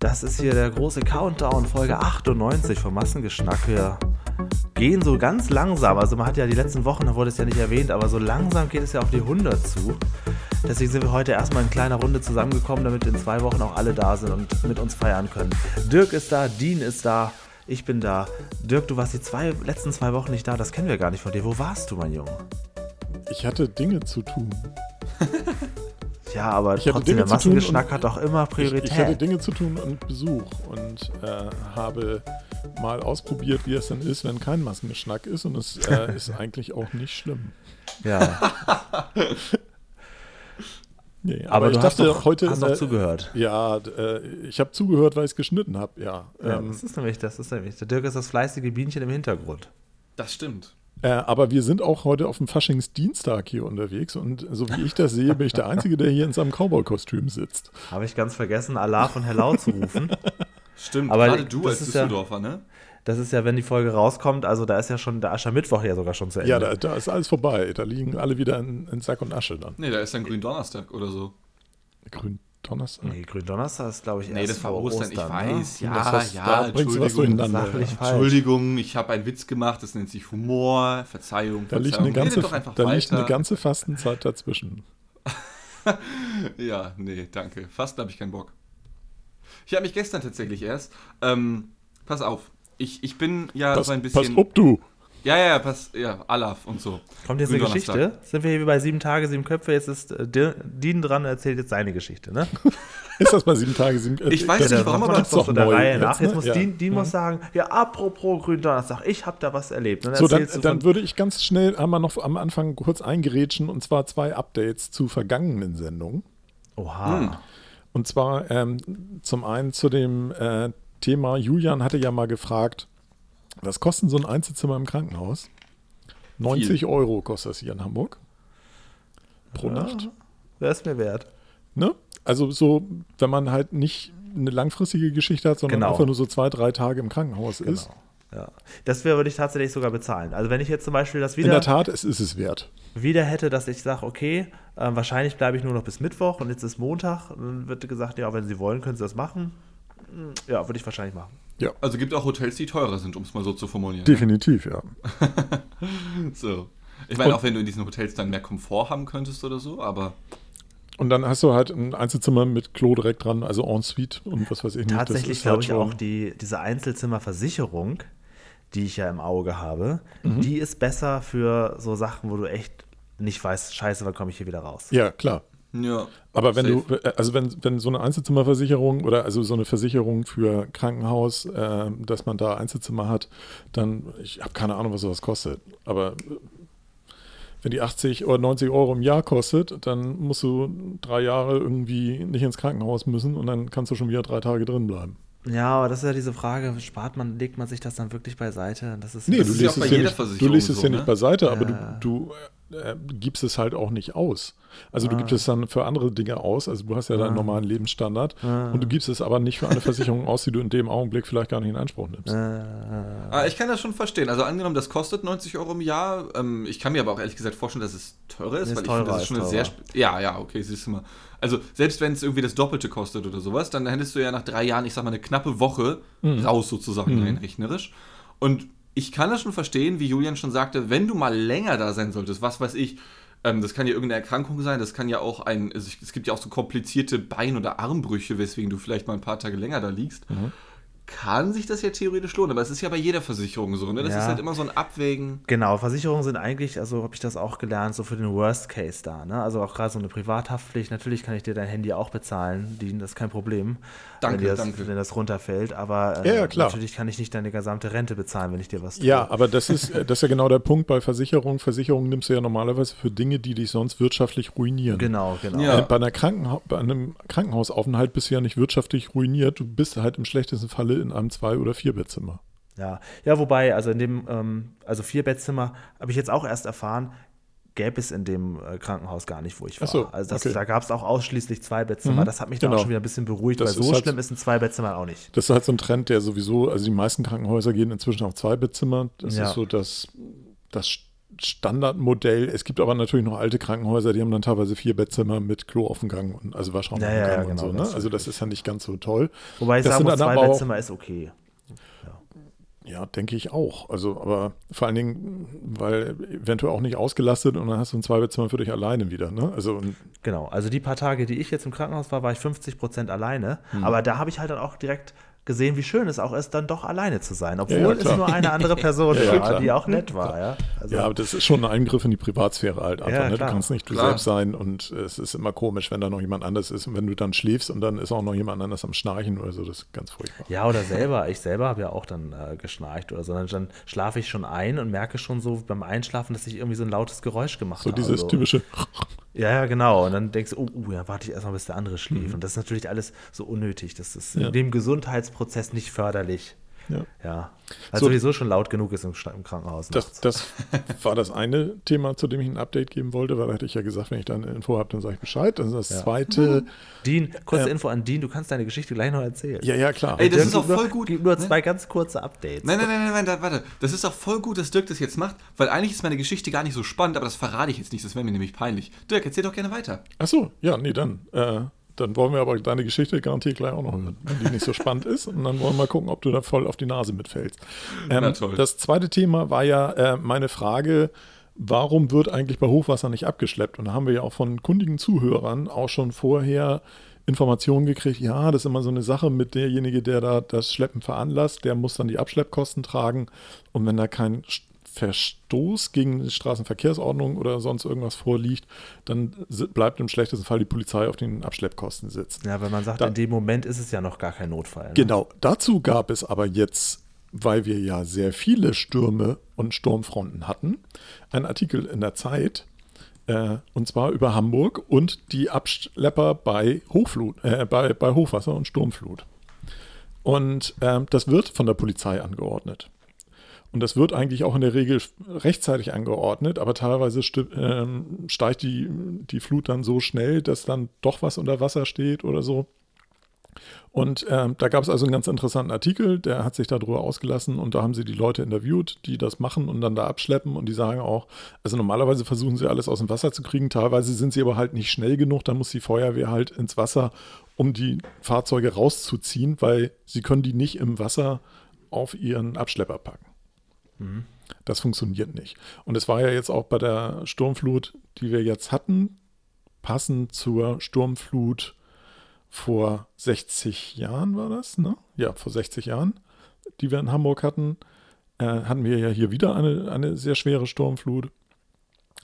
Das ist hier der große Countdown, Folge 98 vom Massengeschnack. Wir gehen so ganz langsam. Also man hat ja die letzten Wochen, da wurde es ja nicht erwähnt, aber so langsam geht es ja auf die 100 zu. Deswegen sind wir heute erstmal in kleiner Runde zusammengekommen, damit in zwei Wochen auch alle da sind und mit uns feiern können. Dirk ist da, Dean ist da, ich bin da. Dirk, du warst die zwei, letzten zwei Wochen nicht da, das kennen wir gar nicht von dir. Wo warst du, mein Junge? Ich hatte Dinge zu tun. Ja, aber Ich trotzdem, Dinge der zu tun Massengeschnack hat doch immer Priorität. Ich, ich hatte Dinge zu tun und Besuch und äh, habe mal ausprobiert, wie es denn ist, wenn kein Massengeschnack ist und es äh, ist eigentlich auch nicht schlimm. ja, Nee, aber, ich du hast dachte doch, heute. hast doch äh, zugehört. Ja, äh, ich habe zugehört, weil ich es geschnitten habe, ja. Ja, Ähm, das ist nämlich, das ist nämlich. Der Dirk ist das fleißige Bienchen im Hintergrund. Das stimmt. Äh, aber wir sind auch heute auf dem Faschingsdienstag hier unterwegs und so wie ich das sehe, bin ich der Einzige, der hier in seinem Cowboy-Kostüm sitzt. Habe ich ganz vergessen, Allah von Hellau zu rufen. Stimmt, Aber gerade du als ist ja- Düsseldorfer, ne? Das ist ja, wenn die Folge rauskommt, also da ist ja schon der Aschermittwoch ja sogar schon zu Ende. Ja, da, da ist alles vorbei. Da liegen alle wieder in, in Sack und Asche dann. Nee, da ist dann Gründonnerstag oder so. Grün Donnerstag. Nee, Gründonnerstag ist, glaube ich, Nee, erst das war vor Ostern, ich ne? weiß. Ja, Das ja, Entschuldigung. ja. falsch. Entschuldigung, ich habe einen Witz gemacht, das nennt sich Humor, Verzeihung, Da liegt, Verzeihung. eine ganze, Redet doch einfach da liegt eine weiter. ganze Fastenzeit dazwischen. Ja, nee, danke. Fast habe ich keinen Bock. Ich habe mich gestern tatsächlich erst. Ähm, pass auf. Ich, ich bin ja Pass, so ein pass bisschen. ob du. Ja, ja, ja, pass, ja, Alaf und so. Kommt jetzt eine. Geschichte? Sind wir hier wie bei sieben Tage, sieben Köpfe? Jetzt ist äh, Dean dran und erzählt jetzt seine Geschichte, ne? Ist das bei sieben Tage? Sieben, Ich weiß nicht, Ja, warum, man aber das doch so der Reihe jetzt, nach. ne? Jetzt muss Ja. Dean, Dean muss sagen, ja, apropos Gründonnerstag, ich habe da was erlebt. Und dann So, dann, dann würde ich ganz schnell einmal noch am Anfang kurz eingerätschen und zwar zwei Updates zu vergangenen Sendungen. Oha. Hm. Und zwar ähm, zum einen zu dem äh, Thema, Julian hatte ja mal gefragt, was kostet so ein Einzelzimmer im Krankenhaus? 90 Euro kostet das hier in Hamburg. Pro Nacht. Wäre es mir wert. Ne? Also so, wenn man halt nicht eine langfristige Geschichte hat, sondern Genau. einfach nur so zwei, drei Tage im Krankenhaus ist. Genau. Ja. Das würde ich tatsächlich sogar bezahlen. Also wenn ich jetzt zum Beispiel das In wieder, der Tat, es ist es wert. wieder hätte, dass ich sage, okay, äh, wahrscheinlich bleibe ich nur noch bis Mittwoch und jetzt ist Montag, dann wird gesagt, ja, wenn Sie wollen, können Sie das machen. Ja, würde ich wahrscheinlich machen. Ja, Also gibt auch Hotels, die teurer sind, um es mal so zu formulieren. definitiv, ja. So. Ich meine, Und- auch wenn du in diesen Hotels dann mehr Komfort haben könntest oder so, aber Und dann hast du halt ein Einzelzimmer mit Klo direkt dran, also Ensuite und was weiß ich nicht. Tatsächlich glaube halt ich auch, die, diese Einzelzimmerversicherung, die ich ja im Auge habe, Mhm. die ist besser für so Sachen, wo du echt nicht weißt, scheiße, wann komme ich hier wieder raus. Ja, klar. Ja. Aber wenn safe. du, also wenn, wenn so eine Einzelzimmerversicherung oder also so eine Versicherung für Krankenhaus, äh, dass man da Einzelzimmer hat, dann, ich habe keine Ahnung, was sowas kostet. Aber äh, wenn die 80 oder 90 Euro im Jahr kostet, dann musst du drei Jahre irgendwie nicht ins Krankenhaus müssen und dann kannst du schon wieder drei Tage drin bleiben. Ja, aber das ist ja diese Frage, spart man, legt man sich das dann wirklich beiseite? Das ist Nee, Das du ist ja legst, auch bei es, ja jeder nicht, du legst es so, ja ne? nicht beiseite, aber Ja. du, du äh, gibst es halt auch nicht aus. Also du Ah. gibst es dann für andere Dinge aus, also du hast ja deinen Ah. normalen Lebensstandard Ah. und du gibst es aber nicht für eine Versicherung aus, die du in dem Augenblick vielleicht gar nicht in Anspruch nimmst. Äh, Ah, ich kann das schon verstehen. Also angenommen, das kostet 90 Euro im Jahr. Ähm, ich kann mir aber auch ehrlich gesagt vorstellen, dass es teurer ist, Ist weil ich teurer, finde, das ist schon eine teurer. sehr... Ja, ja, okay, siehst du mal. Also selbst wenn es irgendwie das Doppelte kostet oder sowas, dann hättest du ja nach drei Jahren, ich sag mal, eine knappe Woche raus sozusagen rein rechnerisch. Und ich kann das schon verstehen, wie Julian schon sagte, wenn du mal länger da sein solltest, was weiß ich, ähm, das kann ja irgendeine Erkrankung sein, das kann ja auch ein, es gibt ja auch so komplizierte Bein- oder Armbrüche, weswegen du vielleicht mal ein paar Tage länger da liegst. Kann sich das ja theoretisch lohnen, aber es ist ja bei jeder Versicherung so, ne? Das Ja. ist halt immer so ein Abwägen. Genau, Versicherungen sind eigentlich, also habe ich das auch gelernt, so für den Worst Case da. Ne? Also auch gerade so eine Privathaftpflicht. Natürlich kann ich dir dein Handy auch bezahlen, die, das ist kein Problem. Danke, wenn dir das, danke. Wenn das runterfällt. Aber Ja, äh, ja, klar. natürlich kann ich nicht deine gesamte Rente bezahlen, wenn ich dir was tue. Ja, aber das ist, äh, das ist ja genau der Punkt bei Versicherungen. Versicherungen nimmst du ja normalerweise für Dinge, die dich sonst wirtschaftlich ruinieren. Genau, genau. Ja. Bei, einer Krankenha bei einem Krankenhausaufenthalt bist du ja nicht wirtschaftlich ruiniert. Du bist halt im schlechtesten Falle in einem Zwei- oder Vierbettzimmer. Ja, ja wobei, also in dem, ähm, also Vierbettzimmer habe ich jetzt auch erst erfahren, gäbe es in dem äh, Krankenhaus gar nicht, wo ich war. Ach so, also das, okay. da gab es auch ausschließlich zwei Bettzimmer. Mhm, das hat mich dann genau. auch schon wieder ein bisschen beruhigt, Das weil so halt- schlimm ist ein Zwei-Bettzimmer auch nicht. Das ist halt so ein Trend, der sowieso, also die meisten Krankenhäuser gehen inzwischen auf Zwei-Bettzimmer. Das Ja. ist so das, das Standardmodell. Es gibt aber natürlich noch alte Krankenhäuser, die haben dann teilweise vier Bettzimmer mit Kloaufgang und also Waschraum Ja, ja, ja, und genau, so. Ne? das Also das ist ja nicht ganz so toll. Wobei ich Das sagen sind muss, dann zwei aber auch- Bettzimmer ist okay. Ja, denke ich auch. Also, aber vor allen Dingen, weil eventuell auch nicht ausgelastet und dann hast du ein Zweibettzimmer für dich alleine wieder. Ne? Also und Genau, also die paar Tage, die ich jetzt im Krankenhaus war, war ich 50 Prozent alleine. Hm. Aber da habe ich halt dann auch direkt gesehen, wie schön es auch ist, dann doch alleine zu sein. Obwohl ja, es klar. nur eine andere Person Ja, ja, war, die auch nett war. Ja, also, Ja, aber das ist schon ein Eingriff in die Privatsphäre halt einfach. Ja, ne? Du klar. kannst nicht du Klar. selbst sein und es ist immer komisch, wenn da noch jemand anders ist und wenn du dann schläfst und dann ist auch noch jemand anders am Schnarchen oder so, das ist ganz furchtbar. Ja, oder selber. Ich selber habe ja auch dann äh, geschnarcht oder so. Dann, dann schlafe ich schon ein und merke schon so beim Einschlafen, dass ich irgendwie so ein lautes Geräusch gemacht So habe. dieses so. typische, Ja, ja, genau. Und dann denkst du, oh, oh ja, warte ich erstmal, bis der andere schläft. Und das ist natürlich alles so unnötig. Das ist Mhm. Ja. dem Gesundheitsprozess nicht förderlich. Ja. Ja. Weil So. sowieso schon laut genug ist im, im Krankenhaus. Das, das war das eine Thema, zu dem ich ein Update geben wollte, weil da hätte ich ja gesagt, wenn ich dann eine Info habe, dann sage ich Bescheid. Und das Ja. zweite, Dean, kurze Ähm, Info an Dean, du kannst deine Geschichte gleich noch erzählen. ja, ja, klar. Ey, das Dirk, ist auch gib nur- voll gut, Gib nur ne? zwei ganz kurze Updates. Nein, nein, nein, nein, nein, da, warte. Das ist auch voll gut, dass Dirk das jetzt macht, weil eigentlich ist meine Geschichte gar nicht so spannend, aber das verrate ich jetzt nicht, das wäre mir nämlich peinlich. Dirk, erzähl doch gerne weiter. Ach so, ja, nee, dann. Äh, dann wollen wir aber deine Geschichte garantiert gleich auch noch hören, wenn die nicht so spannend ist. Und dann wollen wir mal gucken, ob du da voll auf die Nase mitfällst. Ähm. Das zweite Thema war ja äh, meine Frage, warum wird eigentlich bei Hochwasser nicht abgeschleppt? Und da haben wir ja auch von kundigen Zuhörern auch schon vorher Informationen gekriegt, ja, das ist immer so eine Sache mit derjenige, der da das Schleppen veranlasst, der muss dann die Abschleppkosten tragen. Und wenn da kein Verstoß gegen die Straßenverkehrsordnung oder sonst irgendwas vorliegt, dann bleibt im schlechtesten Fall die Polizei auf den Abschleppkosten sitzen. Ja, weil man sagt, Da- in dem Moment ist es ja noch gar kein Notfall. Ne? Genau, dazu gab es aber jetzt, weil wir ja sehr viele Stürme und Sturmfronten hatten, einen Artikel in der Zeit, äh, und zwar über Hamburg und die Abschlepper bei Hochflut, äh, bei, bei Hochwasser und Sturmflut. Und ähm, das wird von der Polizei angeordnet. Und das wird eigentlich auch in der Regel rechtzeitig angeordnet, aber teilweise ähm, steigt die, die Flut dann so schnell, dass dann doch was unter Wasser steht oder so. Und ähm, da gab es also einen ganz interessanten Artikel, der hat sich darüber ausgelassen und da haben sie die Leute interviewt, die das machen und dann da abschleppen und die sagen auch, also normalerweise versuchen sie alles aus dem Wasser zu kriegen, teilweise sind sie aber halt nicht schnell genug, dann muss die Feuerwehr halt ins Wasser, um die Fahrzeuge rauszuziehen, weil sie können die nicht im Wasser auf ihren Abschlepper packen. Das funktioniert nicht. Und es war ja jetzt auch bei der Sturmflut, die wir jetzt hatten, passend zur Sturmflut vor 60 Jahren war das, ne? Ja, vor 60 Jahren, die wir in Hamburg hatten, äh, hatten wir ja hier wieder eine, eine sehr schwere Sturmflut.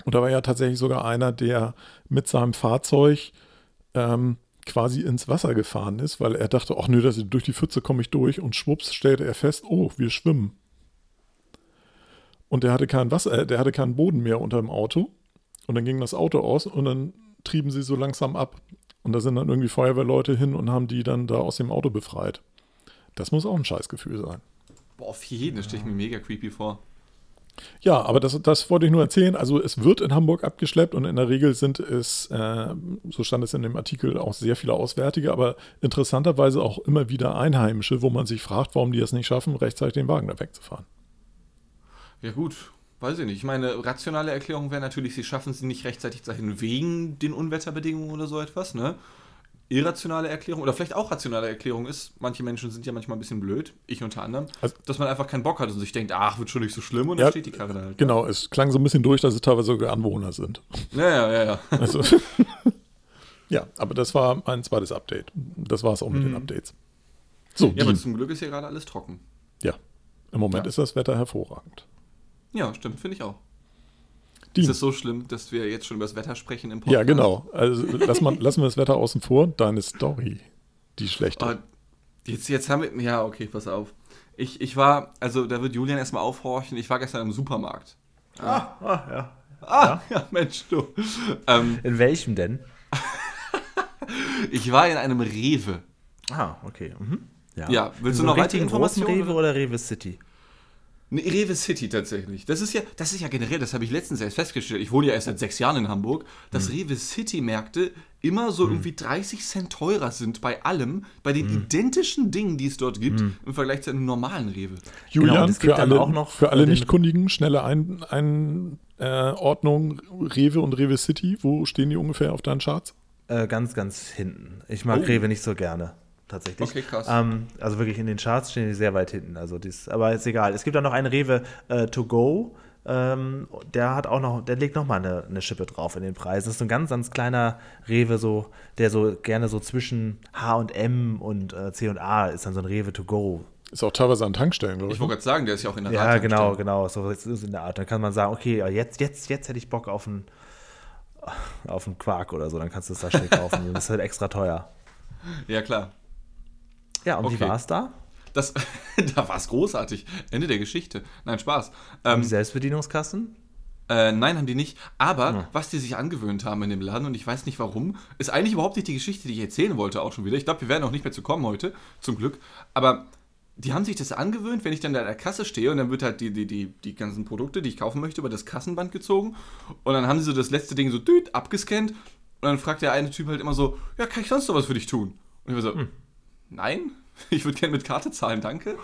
Und da war ja tatsächlich sogar einer, der mit seinem Fahrzeug ähm, quasi ins Wasser gefahren ist, weil er dachte, ach nö, das, durch die Pfütze komme ich durch und schwupps stellte er fest, oh, wir schwimmen. Und der hatte kein Wasser, äh, der hatte keinen Boden mehr unter dem Auto. Und dann ging das Auto aus und dann trieben sie so langsam ab. Und da sind dann irgendwie Feuerwehrleute hin und haben die dann da aus dem Auto befreit. Das muss auch ein Scheißgefühl sein. Boah, auf jeden, das stelle ich mir mega creepy vor. Ja, aber das, das wollte ich nur erzählen. Also es wird in Hamburg abgeschleppt und in der Regel sind es, äh, so stand es in dem Artikel, auch sehr viele Auswärtige, aber interessanterweise auch immer wieder Einheimische, wo man sich fragt, warum die es nicht schaffen, rechtzeitig den Wagen da wegzufahren. Ja gut, weiß ich nicht. Ich meine, rationale Erklärung wäre natürlich, sie schaffen es nicht rechtzeitig dahin wegen den Unwetterbedingungen oder so etwas, ne? Irrationale Erklärung oder vielleicht auch rationale Erklärung ist, manche Menschen sind ja manchmal ein bisschen blöd, ich unter anderem, Also- dass man einfach keinen Bock hat und sich denkt, ach, wird schon nicht so schlimm und Ja, dann steht die Karre da halt. Genau, es klang so ein bisschen durch, dass es teilweise sogar Anwohner sind. Ja, ja, ja, ja. Also, ja, aber das war mein zweites Update. Das war es auch mit den Updates. So, Ja, aber zum Glück ist hier gerade alles trocken. ja. Im Moment Ja. ist das Wetter hervorragend. Ja, stimmt, finde ich auch. Dean. Ist es so schlimm, dass wir jetzt schon über das Wetter sprechen im Podcast? Ja, genau. Also lass mal, lassen wir das Wetter außen vor. Deine Story, die schlechte. Ah, jetzt, jetzt haben wir. Ja, okay, pass auf. Ich, ich war, also da wird Julian erstmal aufhorchen. Ich war gestern im Supermarkt. Ah, ja. Ah, ja, Mensch, du. Ähm, In welchem denn? ich war in einem Rewe. Ah, okay. Mhm. Ja, willst In du so noch weitere Informationen, Rewe oder Rewe City? Rewe City tatsächlich. Das ist ja, das ist ja generell, das habe ich letztens erst festgestellt. Ich wohne ja erst seit sechs Jahren in Hamburg, dass Hm. Rewe City Märkte immer so irgendwie 30 Cent teurer sind bei allem, bei den Hm. identischen Dingen, die es dort gibt, im Vergleich zu einem normalen Rewe. Julian, Genau, und es gibt für dann alle, auch noch, für alle Nichtkundigen, schnelle Einordnung, ein, äh, Ordnung, Rewe und Rewe City, wo stehen die ungefähr auf deinen Charts? Äh, ganz, ganz hinten. Ich mag Oh. Rewe nicht so gerne. Tatsächlich. Okay, krass. Ähm, also wirklich in den Charts stehen die sehr weit hinten. Also dies, aber ist egal. Es gibt auch noch einen Rewe äh, To Go. Ähm, der hat auch noch, der legt noch mal eine, eine Schippe drauf in den Preisen. Das ist so ein ganz, ganz kleiner Rewe, so, der so gerne so zwischen H&M und äh, C&A ist dann so ein Rewe To Go. Ist auch teilweise an Tankstellen, glaube ich. Ich wollte gerade sagen, der ist ja auch in der Ja, Radtankstelle. genau, genau. So ist es in der Art. Dann kann man sagen, okay, ja, jetzt, jetzt, jetzt hätte ich Bock auf einen, auf einen Quark oder so. Dann kannst du es da schnell kaufen. das ist halt extra teuer. Ja, klar. Ja, und wie Okay. war es da? Das, da war es großartig. Ende der Geschichte. Nein, Spaß. Die Ähm, Selbstbedienungskassen? Äh, nein, haben die nicht. Aber Ja. was die sich angewöhnt haben in dem Laden, und ich weiß nicht warum, ist eigentlich überhaupt nicht die Geschichte, die ich erzählen wollte, auch schon wieder. Ich glaube, wir werden auch nicht mehr zu kommen heute, zum Glück. Aber die haben sich das angewöhnt, wenn ich dann da an der Kasse stehe und dann wird halt die, die, die, die ganzen Produkte, die ich kaufen möchte, über das Kassenband gezogen. Und dann haben sie so das letzte Ding so düt, abgescannt. Und dann fragt der eine Typ halt immer so: Ja, kann ich sonst noch was für dich tun? Und ich war so: Hm. Nein, ich würde gerne mit Karte zahlen, danke.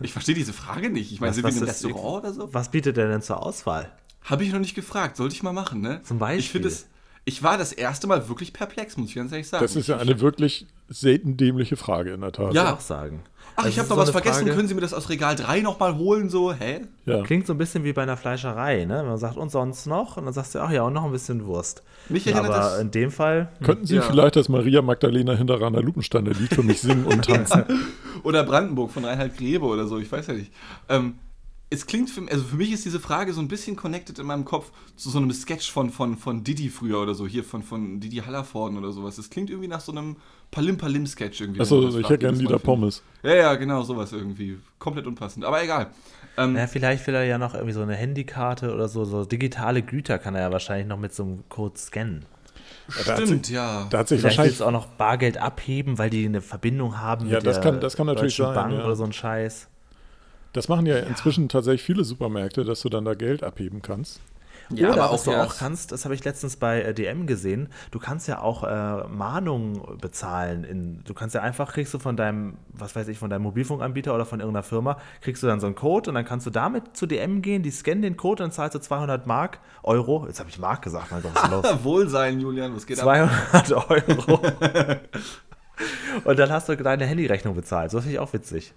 Ich verstehe diese Frage nicht. Ich meine, Was- sind wir in einem Restaurant oder so? Was bietet der denn zur Auswahl? Habe ich noch nicht gefragt, sollte ich mal machen, ne? Zum Beispiel. Ich finde es. Ich war das erste Mal wirklich perplex, muss ich ganz ehrlich sagen. Das ist ja eine wirklich selten dämliche Frage in der Tat. Ja. Auch sagen. Ach, ich habe ist noch so was vergessen. Frage- Können Sie mir das aus Regal 3 nochmal holen? So, hä? ja. Klingt so ein bisschen wie bei einer Fleischerei, ne? Man sagt, und sonst noch? Und dann sagst du, ach ja, und noch ein bisschen Wurst. Mich erinnert Aber das- in dem Fall, Könnten Sie Ja. vielleicht das Maria Magdalena Hinterraner Lupensteiner Lied für mich singen und tanzen? Oder Brandenburg von Reinhard Grebe oder so, ich weiß ja nicht. Ähm, es klingt für, also für mich ist diese Frage so ein bisschen connected in meinem Kopf zu so einem Sketch von, von, von Didi früher oder so, hier von, von Didi Hallervorden oder sowas. Es klingt irgendwie nach so einem Palim-Palim-Sketch irgendwie. Achso, ich hätte gerne findet. Pommes. Ja, ja, genau, sowas irgendwie. Komplett unpassend. Aber egal. Ähm, na, vielleicht will er ja noch irgendwie so eine Handykarte oder so, so digitale Güter kann er ja wahrscheinlich noch mit so einem Code scannen. Stimmt, ja. Da hat sich Vielleicht wahrscheinlich auch noch Bargeld abheben, weil die eine Verbindung haben Ja, mit das der kann- das kann natürlich sein, Bank ja. oder so ein Scheiß. Das machen ja, inzwischen tatsächlich viele Supermärkte, dass du dann da Geld abheben kannst. Ja, Oder aber auch du erst- auch kannst, das habe ich letztens bei äh, DM gesehen, du kannst ja auch äh, Mahnungen bezahlen. In, du kannst ja einfach, kriegst du von deinem, was weiß ich, von deinem Mobilfunkanbieter oder von irgendeiner Firma, kriegst du dann so einen Code und dann kannst du damit zu DM gehen, die scannen den Code und dann zahlst du 200 Mark, Euro, jetzt habe ich Mark gesagt, mein Gott, was ist los? Wohlsein, Julian, was geht ab? 200 Euro. und dann hast du deine Handyrechnung bezahlt. So finde ich auch witzig.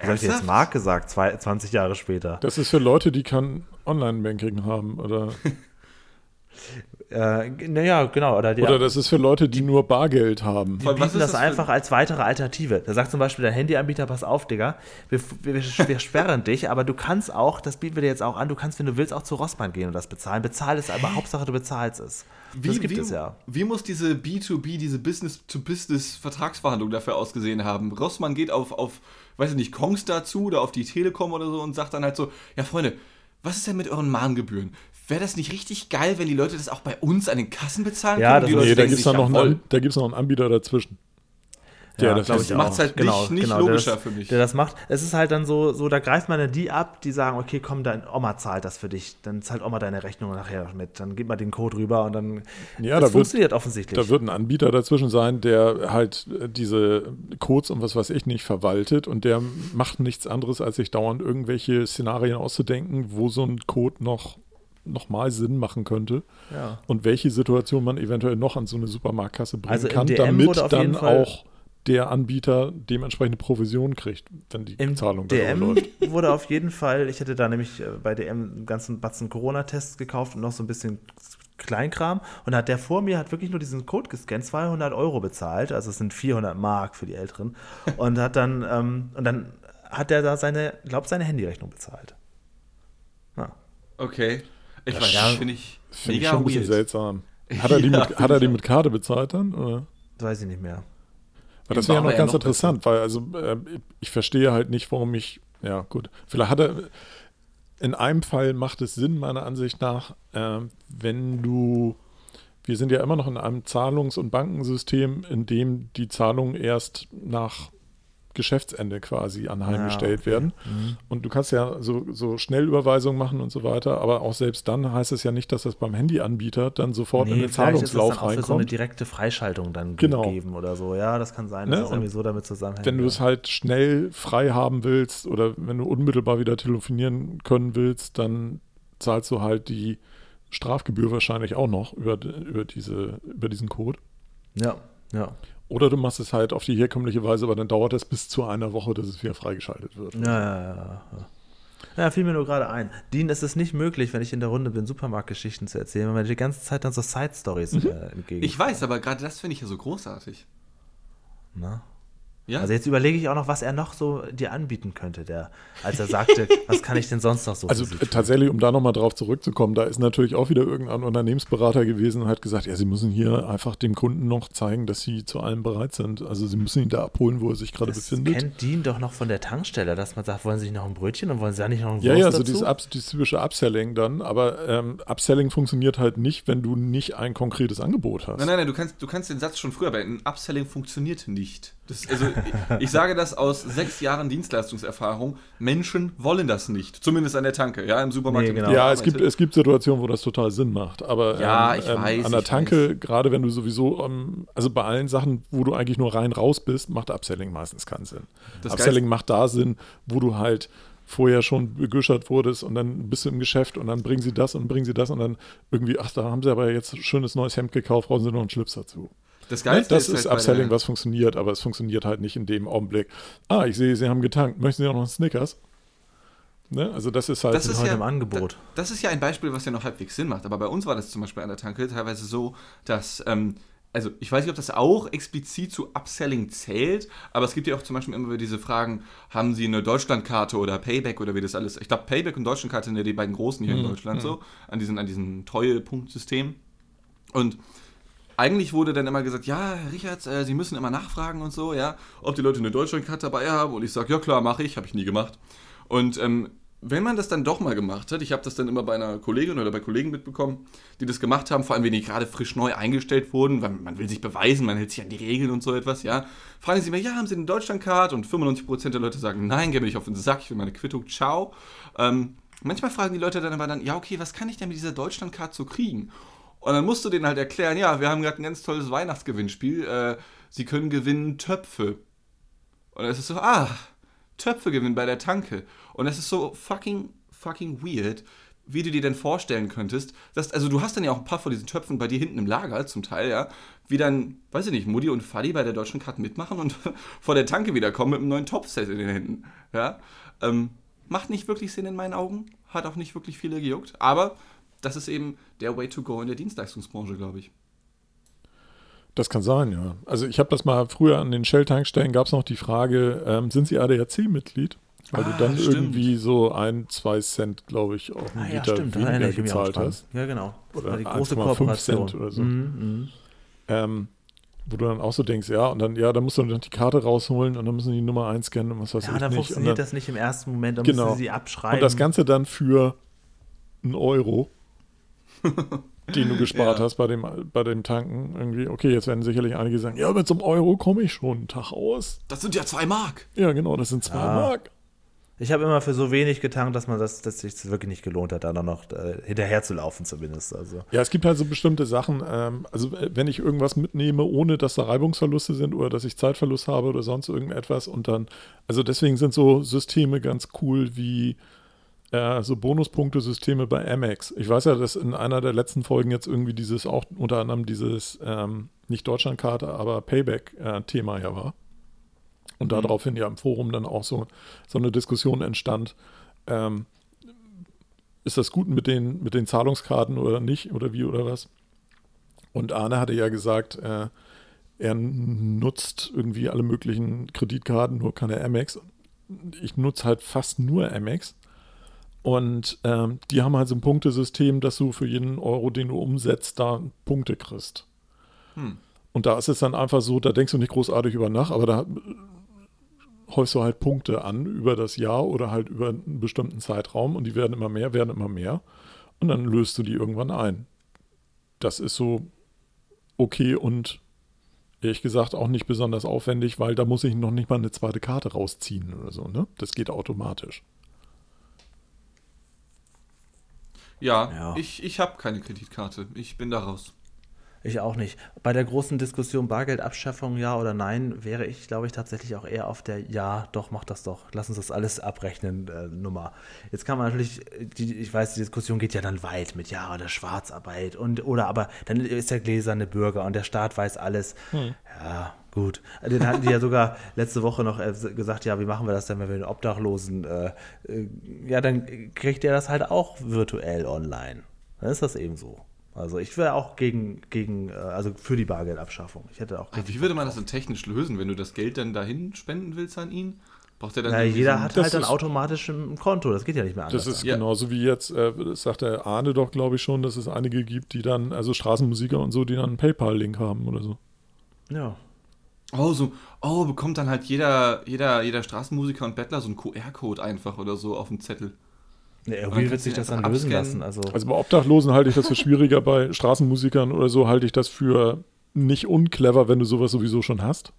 Wie habe ich jetzt? Mark gesagt, zwei, 20 Jahre später? Das ist für Leute, die kein Online-Banking haben. Oder, Äh, naja, genau. Oder, die, oder das ist für Leute, die nur Bargeld haben. Was bieten ist das, das einfach als weitere Alternative. Da sagt zum Beispiel der Handyanbieter, pass auf, Digga, wir, wir, wir sperren dich, aber du kannst auch, das bieten wir dir jetzt auch an, du kannst, wenn du willst, auch zu Rossmann gehen und das bezahlen. Bezahl es, aber Hauptsache du bezahlst es. das gibt wie, es ja. Wie muss diese B2B, diese Business-to-Business-Vertragsverhandlung dafür ausgesehen haben? Rossmann geht auf, auf, weiß ich nicht, Kongstar zu oder auf die Telekom oder so und sagt dann halt so, ja Freunde, was ist denn mit euren Mahngebühren? Wäre das nicht richtig geil, wenn die Leute das auch bei uns an den Kassen bezahlen Ja, können? Leute Nee, da gibt es noch, einen jawohl. An- da gibt's noch einen Anbieter dazwischen. Ja, das ist- ich macht's auch. halt nicht- nicht der logischer das, für mich. Der das macht. Es ist halt dann so, so, da greift man dann die ab, die sagen, okay, komm, dein Oma zahlt das für dich. Dann zahlt Oma deine Rechnung nachher mit. Dann gib mal den Code rüber und dann. Ja, das da wird- funktioniert offensichtlich. Da wird ein Anbieter dazwischen sein, der halt äh, diese Codes und was weiß ich nicht verwaltet und der macht nichts anderes, als sich dauernd irgendwelche Szenarien auszudenken, wo so ein Code noch, noch mal Sinn machen könnte ja. und welche Situation man eventuell noch an so eine Supermarktkasse bringen Also kann, damit dann Fall- auch der Anbieter dementsprechende Provision kriegt, wenn die Im Zahlung DM läuft. wurde auf jeden Fall, ich hätte da nämlich äh, bei DM einen ganzen Batzen Corona-Tests gekauft und noch so ein bisschen Kleinkram. Und hat der vor mir hat wirklich nur diesen Code gescannt, 200 Euro bezahlt, also es sind 400 Mark für die Älteren. Und hat dann, ähm, und dann hat er da seine, glaubt seine Handyrechnung bezahlt. Ja. Okay. Ich Ja, weiß ja. finde ich Finde ich schon ein bisschen weird. seltsam. Hat er die, Ja, mit, find hat er die mit Karte bezahlt dann? Oder? Das weiß ich nicht mehr. Weil das wäre ja noch aber ganz noch interessant, weil also äh, ich verstehe halt nicht, warum ich, ja gut, vielleicht hat er, in einem Fall macht es Sinn, meiner Ansicht nach, äh, wenn du, wir sind ja immer noch in einem Zahlungs- und Bankensystem, in dem die Zahlungen erst nach Geschäftsende quasi anheimgestellt Ja, okay. werden. Mhm. Und du kannst ja so, so Schnellüberweisungen machen und so weiter, aber auch selbst dann heißt es ja nicht, dass das beim Handyanbieter dann sofort in den vielleicht ist das Zahlungslauf dann auch für so eine reinkommt. direkte Freischaltung dann Genau. gegeben oder so. Ja, das kann sein, Ne? dass es irgendwie so damit zusammenhängt. Wenn du es halt schnell frei haben willst oder wenn du unmittelbar wieder telefonieren können willst, dann zahlst du halt die Strafgebühr wahrscheinlich auch noch über, über, diese, über diesen Code. Ja, ja. Oder du machst es halt auf die herkömmliche Weise, aber dann dauert es bis zu einer Woche, dass es wieder freigeschaltet wird. Ja, ja, ja, ja. Ja, fiel mir nur gerade ein. Dean, es ist nicht möglich, wenn ich in der Runde bin, Supermarktgeschichten zu erzählen, wenn man die ganze Zeit dann so Side-Stories Mhm. äh, entgegen. Ich weiß, aber gerade das finde ich ja so großartig. Na? Ja? Also jetzt überlege ich auch noch, was er noch so dir anbieten könnte, der, als er sagte, was kann ich denn sonst noch so Also tatsächlich, um da nochmal drauf zurückzukommen, da ist natürlich auch wieder irgendein Unternehmensberater gewesen und hat gesagt, ja, sie müssen hier einfach dem Kunden noch zeigen, dass sie zu allem bereit sind. Also sie müssen ihn da abholen, wo er sich gerade befindet. kennt Dean doch noch von der Tankstelle, dass man sagt, wollen Sie nicht noch ein Brötchen und wollen Sie da nicht noch ein Ja, Wurst ja, so dazu? dieses, Up, dieses typische Upselling dann, aber ähm, Upselling funktioniert halt nicht, wenn du nicht ein konkretes Angebot hast. Nein, nein, nein, du kannst, du kannst den Satz schon früher beenden. Upselling funktioniert nicht. Das, also, ich, sage das aus sechs Jahren Dienstleistungserfahrung. Menschen wollen das nicht. Zumindest an der Tanke, ja, im Supermarkt. Nee, genau. Ja, es gibt, es gibt Situationen, wo das total Sinn macht. Aber Ja, ähm, ich ähm, weiß, an der ich Tanke, gerade wenn du sowieso, ähm, also bei allen Sachen, wo du eigentlich nur rein raus bist, macht Upselling meistens keinen Sinn. Das Upselling macht da Sinn, wo du halt vorher schon begüschert wurdest und dann bist du im Geschäft und dann bringen sie das und bringen sie das und dann irgendwie, ach, da haben sie aber jetzt ein schönes neues Hemd gekauft, brauchen sie noch einen Schlips dazu. Das Ne? Geilste Das ist halt bei Upselling, der- was funktioniert, aber es funktioniert halt nicht in dem Augenblick. Ah, ich sehe, Sie haben getankt. Möchten Sie auch noch einen Snickers? Ne? Also das ist halt. Das ist ja, im Angebot. da- Das ist ja ein Beispiel, was ja noch halbwegs Sinn macht. Aber bei uns war das zum Beispiel an der Tanke teilweise so, dass, ähm, also ich weiß nicht, ob das auch explizit zu Upselling zählt, aber es gibt ja auch zum Beispiel immer wieder diese Fragen, haben Sie eine Deutschlandkarte oder Payback oder wie das alles, ich glaube Payback und Deutschlandkarte sind ja die beiden großen hier in Deutschland so, an diesen, an diesen Treuepunktsystem. Und eigentlich wurde dann immer gesagt, ja, Herr Richards, äh, Sie müssen immer nachfragen und so, ja, ob die Leute eine Deutschlandkarte dabei haben. Und ich sage, ja klar, mache ich, habe ich nie gemacht. Und ähm, wenn man das dann doch mal gemacht hat, ich habe das dann immer bei einer Kollegin oder bei Kollegen mitbekommen, die das gemacht haben, vor allem wenn die gerade frisch neu eingestellt wurden, weil man will sich beweisen, man hält sich an die Regeln und so etwas, ja. Fragen sie mir, ja, haben Sie eine Deutschlandcard? Und 95% der Leute sagen, nein, mir nicht auf den Sack, ich will meine Quittung, ciao. Ähm, manchmal fragen die Leute dann aber dann, ja, okay, was kann ich denn mit dieser Deutschlandcard so kriegen? Und dann musst du denen halt erklären, ja, wir haben gerade ein ganz tolles Weihnachtsgewinnspiel, äh, sie können gewinnen Töpfe. Und es ist so, ah, Töpfe gewinnen bei der Tanke. Und es ist so fucking, fucking weird, wie du dir denn vorstellen könntest, dass, also du hast dann ja auch ein paar von diesen Töpfen bei dir hinten im Lager, zum Teil, ja, wie dann, weiß ich nicht, Mutti und Fadi bei der deutschen Karte mitmachen und vor der Tanke wiederkommen mit einem neuen Topfset in den Händen, ja. Ähm, macht nicht wirklich Sinn in meinen Augen, hat auch nicht wirklich viele gejuckt, aber das ist eben der Way to go in der Dienstleistungsbranche, glaube ich. Das kann sein, ja. Also ich habe das mal früher an den Shell-Tankstellen, gab es noch die Frage, ähm, sind Sie ADAC-Mitglied? Weil Ah, du dann stimmt. irgendwie so ein, zwei Cent, glaube ich, auf einen Ah, ja, Liter stimmt, weniger auch gezahlt hast. Ja, genau. Das Oder die große 1,5 Kooperation. Cent oder so. Mhm, mhm. Ähm, wo du dann auch so denkst, ja, und dann, ja, dann musst du dann die Karte rausholen und dann müssen die die Nummer einscannen und was weiß Ja, ich dann nicht. Und, funktioniert dann, das nicht im ersten Moment, dann Genau. müssen sie abschreiben. und das Ganze dann für einen Euro, den du gespart Ja. hast bei dem, bei dem Tanken. Irgendwie, okay, jetzt werden sicherlich einige sagen, ja, mit so einem Euro komme ich schon einen Tag aus. Das sind ja zwei Mark. Ja, genau, das sind zwei Ja. Mark. Ich habe immer für so wenig getankt, dass man das, dass sich das wirklich nicht gelohnt hat, da dann noch äh, hinterher zu laufen zumindest. Also. Ja, es gibt halt so bestimmte Sachen, ähm, also äh, wenn ich irgendwas mitnehme, ohne dass da Reibungsverluste sind oder dass ich Zeitverlust habe oder sonst irgendetwas und dann, also deswegen sind so Systeme ganz cool wie äh, so Bonuspunktesysteme bei Amex. Ich weiß ja, dass in einer der letzten Folgen jetzt irgendwie dieses auch unter anderem dieses, ähm, nicht Deutschlandkarte, aber Payback-Thema ja war. Und Mhm. daraufhin ja im Forum dann auch so, so eine Diskussion entstand. Ähm, ist das gut mit den, mit den Zahlungskarten oder nicht oder wie oder was? Und Arne hatte ja gesagt, äh, er nutzt irgendwie alle möglichen Kreditkarten, nur keine Amex. Ich nutze halt fast nur Amex. Und ähm, die haben halt so ein Punktesystem, dass du für jeden Euro, den du umsetzt, da Punkte kriegst. Hm. Und da ist es dann einfach so, da denkst du nicht großartig über nach, aber da häufst du halt Punkte an über das Jahr oder halt über einen bestimmten Zeitraum und die werden immer mehr, werden immer mehr und dann löst du die irgendwann ein. Das ist so okay und ehrlich gesagt auch nicht besonders aufwendig, weil da muss ich noch nicht mal eine zweite Karte rausziehen oder so. Ne? Das geht automatisch. Ja, Ja. ich, ich habe keine Kreditkarte. Ich bin da raus. Ich auch nicht. Bei der großen Diskussion Bargeldabschaffung, ja oder nein, wäre ich, glaube ich, tatsächlich auch eher auf der Ja, doch, mach das doch. Lass uns das alles abrechnen äh, Nummer. Jetzt kann man natürlich, die, ich weiß, die Diskussion geht ja dann weit mit Ja oder Schwarzarbeit und oder aber dann ist der gläserne Bürger und der Staat weiß alles. Ja, gut. Den hatten die ja sogar letzte Woche noch äh, gesagt, ja, wie machen wir das denn, wenn wir den Obdachlosen, äh, äh, ja, dann kriegt der das halt auch virtuell online. Dann ist das eben so. Also ich wäre auch gegen, gegen, äh, also für die Bargeldabschaffung. Ich hätte auch Aber wie würde man das denn technisch lösen, wenn du das Geld dann dahin spenden willst an ihn? Braucht er dann irgendwie jeder hat halt dann automatisch ein Konto, das geht ja nicht mehr anders. Das ist Ja. genauso wie jetzt, äh, das sagt der Arne doch, glaube ich, schon, dass es einige gibt, die dann, also Straßenmusiker und so, die dann einen PayPal-Link haben oder so. ja. Oh, so, oh, bekommt dann halt jeder, jeder, jeder Straßenmusiker und Bettler so einen QR-Code einfach oder so auf dem Zettel. Ja, irgendwie wird sich das dann lösen abscannen. lassen. Also, Also bei Obdachlosen halte ich das für schwieriger, bei Straßenmusikern oder so halte ich das für nicht unclever, wenn du sowas sowieso schon hast.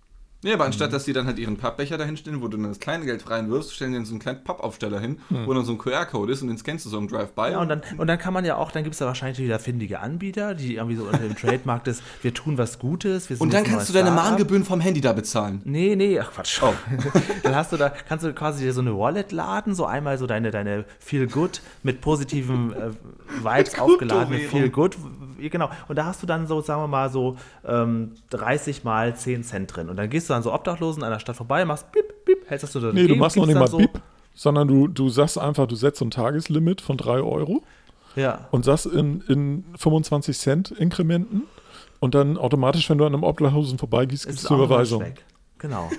Ja, aber Mhm. anstatt, dass die dann halt ihren Pappbecher dahin stellen, wo du dann das kleine Geld reinwirfst, stellen die dann so einen kleinen Pappaufsteller hin, wo dann so ein QR-Code ist und den scannst du so im Drive-By. Mhm. ja, und dann, und dann kann man ja auch, dann gibt es da wahrscheinlich wieder findige Anbieter, die irgendwie so unter dem Trademark ist, wir tun was Gutes. Wir sind und dann kannst du deine. Mahngebühren vom Handy da bezahlen. Nee, nee, ach Quatsch. Oh. dann hast du da, kannst du quasi dir so eine Wallet laden, so einmal so deine, deine Feel Good mit positiven äh, Vibes aufgeladene Kryptowährung. Feel Good. w- Genau. Und da hast du dann so, sagen wir mal, so ähm, 30 mal 10 Cent drin. Und dann gehst du an so Obdachlosen an der Stadt vorbei, machst bip, bip, hältst das so Nee, dagegen, du machst noch nicht mal dann Bip, sondern du, du sagst einfach, du setzt so ein Tageslimit von 3 Euro So, ja. und sagst in, in 25 Cent Inkrementen und dann automatisch, wenn du an einem Obdachlosen vorbeigehst, Es gibst du Überweisung. Genau.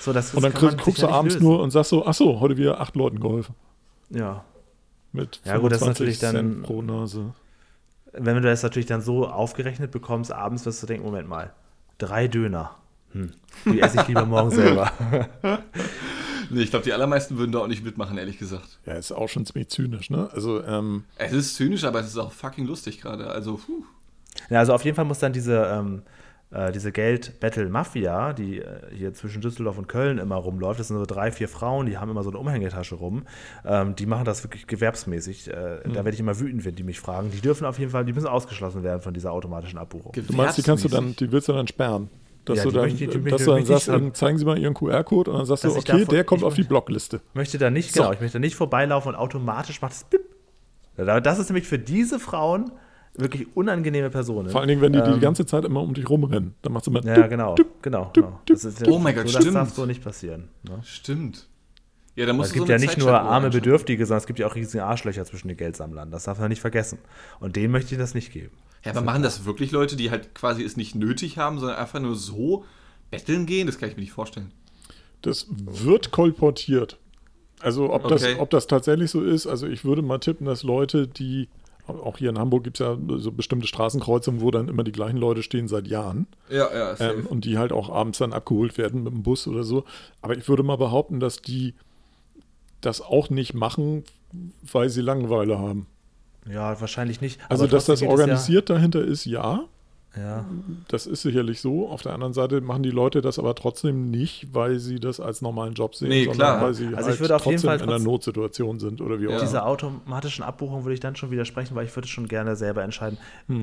So, das, Und dann das kriegst, guckst du abends lösen. nur und sagst so, ach so, heute wieder acht Leuten geholfen. Ja. Mit Ja, gut, das ist 25 natürlich dann- Cent pro Nase. Wenn du das natürlich dann so aufgerechnet bekommst, abends wirst du denken, Moment mal, drei Döner. Hm. Die esse ich lieber morgen selber. Nee, ich glaube, die allermeisten würden da auch nicht mitmachen, ehrlich gesagt. Ja, ist auch schon ziemlich zynisch, ne? Also, ähm, Es ist zynisch, aber es ist auch fucking lustig gerade. Also, puh. Ja, also auf jeden Fall muss dann diese, ähm, äh, diese Geld-Battle-Mafia, die äh, hier zwischen Düsseldorf und Köln immer rumläuft, das sind so drei, vier Frauen, die haben immer so eine Umhängetasche rum. Ähm, die machen das wirklich gewerbsmäßig. Äh, Da werde ich immer wütend, wenn die mich fragen. Die dürfen auf jeden Fall, die müssen ausgeschlossen werden von dieser automatischen Abbuchung. du meinst, die kannst du dann, die willst du dann sperren. Dass Ja, du die dann, möchte die dass du dann sagst, ähm, zeigen Sie mal Ihren QR-Code und dann sagst du, okay, davon- der kommt auf die Blockliste. möchte da nicht, So. genau, ich möchte da nicht vorbeilaufen und automatisch macht es Bip. Das ist nämlich für diese Frauen wirklich unangenehme Personen. Vor allen Dingen, wenn die die Ähm, ganze Zeit immer um dich rumrennen. Dann machst du immer Ja, genau, genau. genau. Das ist, Oh mein Gott, so, Das stimmt. darf so nicht passieren. Ne? Stimmt. Ja, da musst Es gibt so ja nicht nur arme. Bedürftige, sondern es gibt ja auch riesige Arschlöcher zwischen den Geldsammlern. Das darf man nicht vergessen. Und denen möchte ich das nicht geben. Ja, aber machen das wirklich Leute, die halt quasi es nicht nötig haben, sondern einfach nur so betteln gehen? Das kann ich mir nicht vorstellen. Das wird kolportiert. Also ob, Okay. das, ob das tatsächlich so ist, also ich würde mal tippen, dass Leute, die, auch hier in Hamburg gibt es ja so bestimmte Straßenkreuzungen, wo dann immer die gleichen Leute stehen seit Jahren Ja, ja, ähm, und die halt auch abends dann abgeholt werden mit dem Bus oder so. Aber ich würde mal behaupten, dass die das auch nicht machen, weil sie Langeweile haben. Ja, wahrscheinlich nicht. Also, dass das organisiert dahinter ist, ja. Ja, ja. Das ist sicherlich so. Auf der anderen Seite machen die Leute das aber trotzdem nicht, weil sie das als normalen Job sehen, Nee, sondern klar. weil sie Also ich halt würde auf jeden trotzdem Fall in einer Notsituation sind oder wie auch Ja. immer. Diese automatischen Abbuchungen würde ich dann schon widersprechen, weil ich würde schon gerne selber entscheiden,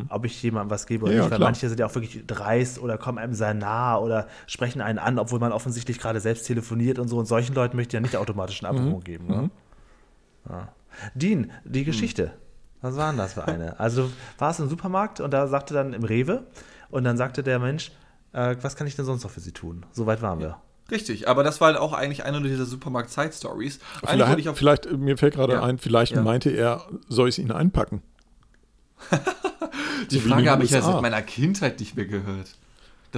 ob ich jemandem was gebe oder Ja, nicht. Weil klar. manche sind ja auch wirklich dreist oder kommen einem sehr nah oder sprechen einen an, obwohl man offensichtlich gerade selbst telefoniert und so. Und solchen Leuten möchte ich ja nicht automatischen Abbuchungen geben. Ne? Ja. Dean, die Geschichte. Was war denn das für eine? Also du warst im Supermarkt und da sagte dann im Rewe und dann sagte der Mensch, äh, was kann ich denn sonst noch für Sie tun? Soweit waren wir. Richtig, aber das war halt auch eigentlich eine dieser Supermarkt-Side-Stories. Vielleicht, ich auf vielleicht, mir fällt gerade Ja. ein, vielleicht Ja. meinte er, soll ich es Ihnen einpacken? die so Frage habe ich ja seit meiner Kindheit nicht mehr gehört.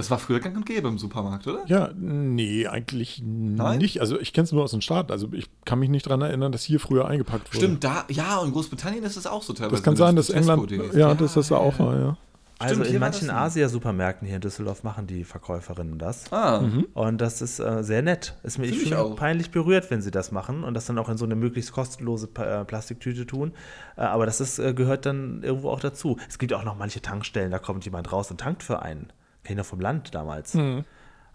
Das war früher gang und gäbe im Supermarkt, oder? Ja, nee, eigentlich Nein? nicht. Also ich kenne es nur aus den Staaten. Also ich kann mich nicht daran erinnern, dass hier früher eingepackt wurde. Stimmt, da, ja, und in Großbritannien ist es auch so teilweise. Das kann sein, dass zu England, ja, dass das da auch war, ja. Also Stimmt, in manchen das Asia-Supermärkten hier in Düsseldorf machen die Verkäuferinnen das. Ah, Und das ist äh, sehr nett. Ist mir ich auch. peinlich berührt, wenn sie das machen und das dann auch in so eine möglichst kostenlose äh, Plastiktüte tun. Äh, aber das ist, äh, gehört dann irgendwo auch dazu. Es gibt auch noch manche Tankstellen, da kommt jemand raus und tankt für einen. Noch vom Land damals. Mhm.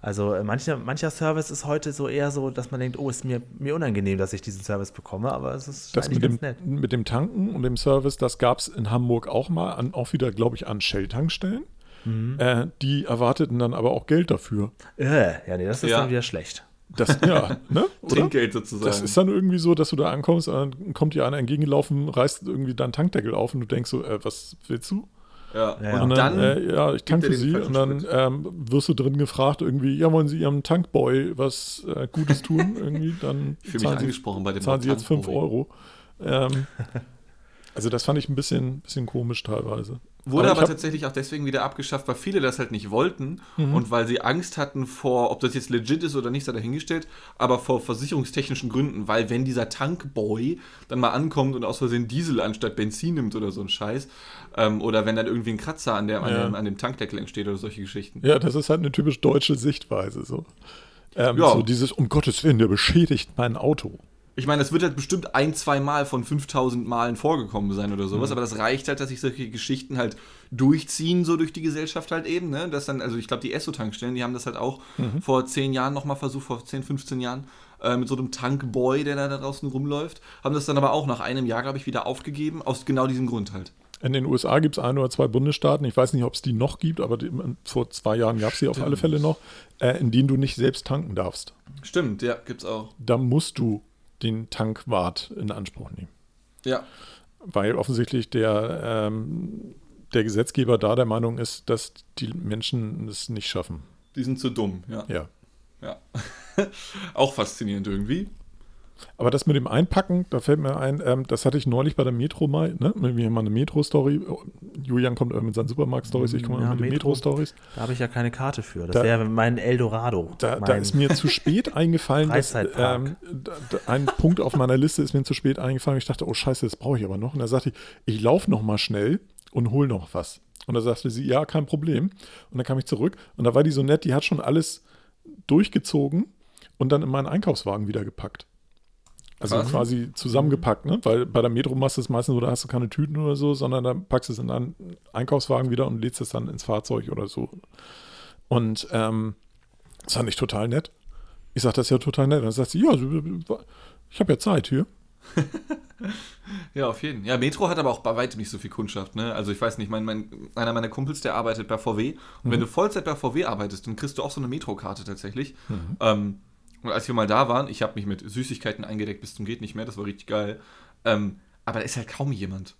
Also äh, mancher, mancher Service ist heute so eher so, dass man denkt, oh, ist mir, mir unangenehm, dass ich diesen Service bekomme, aber es ist Das mit dem, ganz nett. mit dem Tanken und dem Service, das gab es in Hamburg auch mal, an, auch wieder, glaube ich, an Shell-Tankstellen. Mhm. Äh, die erwarteten dann aber auch Geld dafür. Äh, ja, nee, das ist Ja. dann wieder schlecht. Das, ja, ne? Oder? Trinkgeld sozusagen. Das ist dann irgendwie so, dass du da ankommst, und dann kommt dir einer entgegengelaufen, reißt irgendwie deinen Tankdeckel auf und du denkst so, äh, was willst du? Ja. Ja. Und Und dann, dann, äh, ja, ich tanke für Sie und dann ähm, wirst du drin gefragt, irgendwie, ja, wollen Sie Ihrem Tankboy was äh, Gutes tun? Irgendwie, dann ich fühle mich zahlen Sie, bei dem zahlen Sie jetzt 5 Tankboy. Euro. Ähm, also das fand ich ein bisschen, bisschen komisch teilweise. Wurde aber, hab- tatsächlich auch deswegen wieder abgeschafft, weil viele das halt nicht wollten Mhm. und weil sie Angst hatten vor, ob das jetzt legit ist oder nicht, sei dahingestellt, aber vor versicherungstechnischen Gründen, weil wenn dieser Tankboy dann mal ankommt und aus Versehen Diesel anstatt Benzin nimmt oder so ein Scheiß, ähm, oder wenn dann irgendwie ein Kratzer an, der, an, Ja. dem, an dem Tankdeckel entsteht oder solche Geschichten. Ja, das ist halt eine typisch deutsche Sichtweise. So, ähm, Ja. so dieses, um Gottes Willen, der beschädigt mein Auto. Ich meine, das wird halt bestimmt ein, zwei Mal von 5000 Malen vorgekommen sein oder Mhm. sowas, aber das reicht halt, dass sich solche Geschichten halt durchziehen, so durch die Gesellschaft halt eben, ne? Das dann, also ich glaube, die Esso-Tankstellen, die haben das halt auch Mhm. vor 10 Jahren nochmal versucht, vor 10, 15 Jahren, äh, mit so einem Tankboy, der da draußen rumläuft, haben das dann aber auch nach einem Jahr, glaube ich, wieder aufgegeben, aus genau diesem Grund halt. In den USA gibt es ein oder zwei Bundesstaaten, ich weiß nicht, ob es die noch gibt, aber die, vor zwei Jahren gab es die auf alle Fälle noch, äh, in denen du nicht selbst tanken darfst. Stimmt, ja, gibt's auch. Da musst du den Tankwart in Anspruch nehmen. Ja. Weil offensichtlich der, ähm, der Gesetzgeber da der Meinung ist, dass die Menschen es nicht schaffen. Die sind zu dumm, ja. Ja. ja. auch faszinierend irgendwie. Aber das mit dem Einpacken, da fällt mir ein, ähm, das hatte ich neulich bei der Metro mal, ne? Wir haben mal eine Metro-Story. Julian kommt mit seinen Supermarkt-Stories, ich komme Ja, mit den Metro. Metro-Stories. Da habe ich ja keine Karte für. Das Da- wäre mein Eldorado. Da, da mein, ist mir zu spät eingefallen, dass, ähm, da, da, ein Punkt auf meiner Liste ist mir zu spät eingefallen. Ich dachte, oh Scheiße, das brauche ich aber noch. Und da sagte ich, ich laufe noch mal schnell und hol noch was. Und da sagte sie, ja, kein Problem. Und dann kam ich zurück und da war die so nett, die hat schon alles durchgezogen und dann in meinen Einkaufswagen wieder gepackt. Also Was? quasi zusammengepackt, ne? Weil bei der Metro machst du es meistens so, da hast du keine Tüten oder so, sondern dann packst du es in einen Einkaufswagen wieder und lädst es dann ins Fahrzeug oder so. Und ähm, das fand ich total nett. Ich sage, das ist ja total nett. Und dann sagt sie, ja, ich habe ja Zeit hier. Ja, auf jeden Fall. Ja, Metro hat aber auch bei weitem nicht so viel Kundschaft. Ne? Also ich weiß nicht, mein, mein, einer meiner Kumpels, der arbeitet bei VW. Und wenn du Vollzeit bei VW arbeitest, dann kriegst du auch so eine Metro-Karte tatsächlich. Ähm, und als wir mal da waren, ich habe mich mit Süßigkeiten eingedeckt bis zum geht nicht mehr, das war richtig geil. Ähm, aber da ist halt kaum jemand.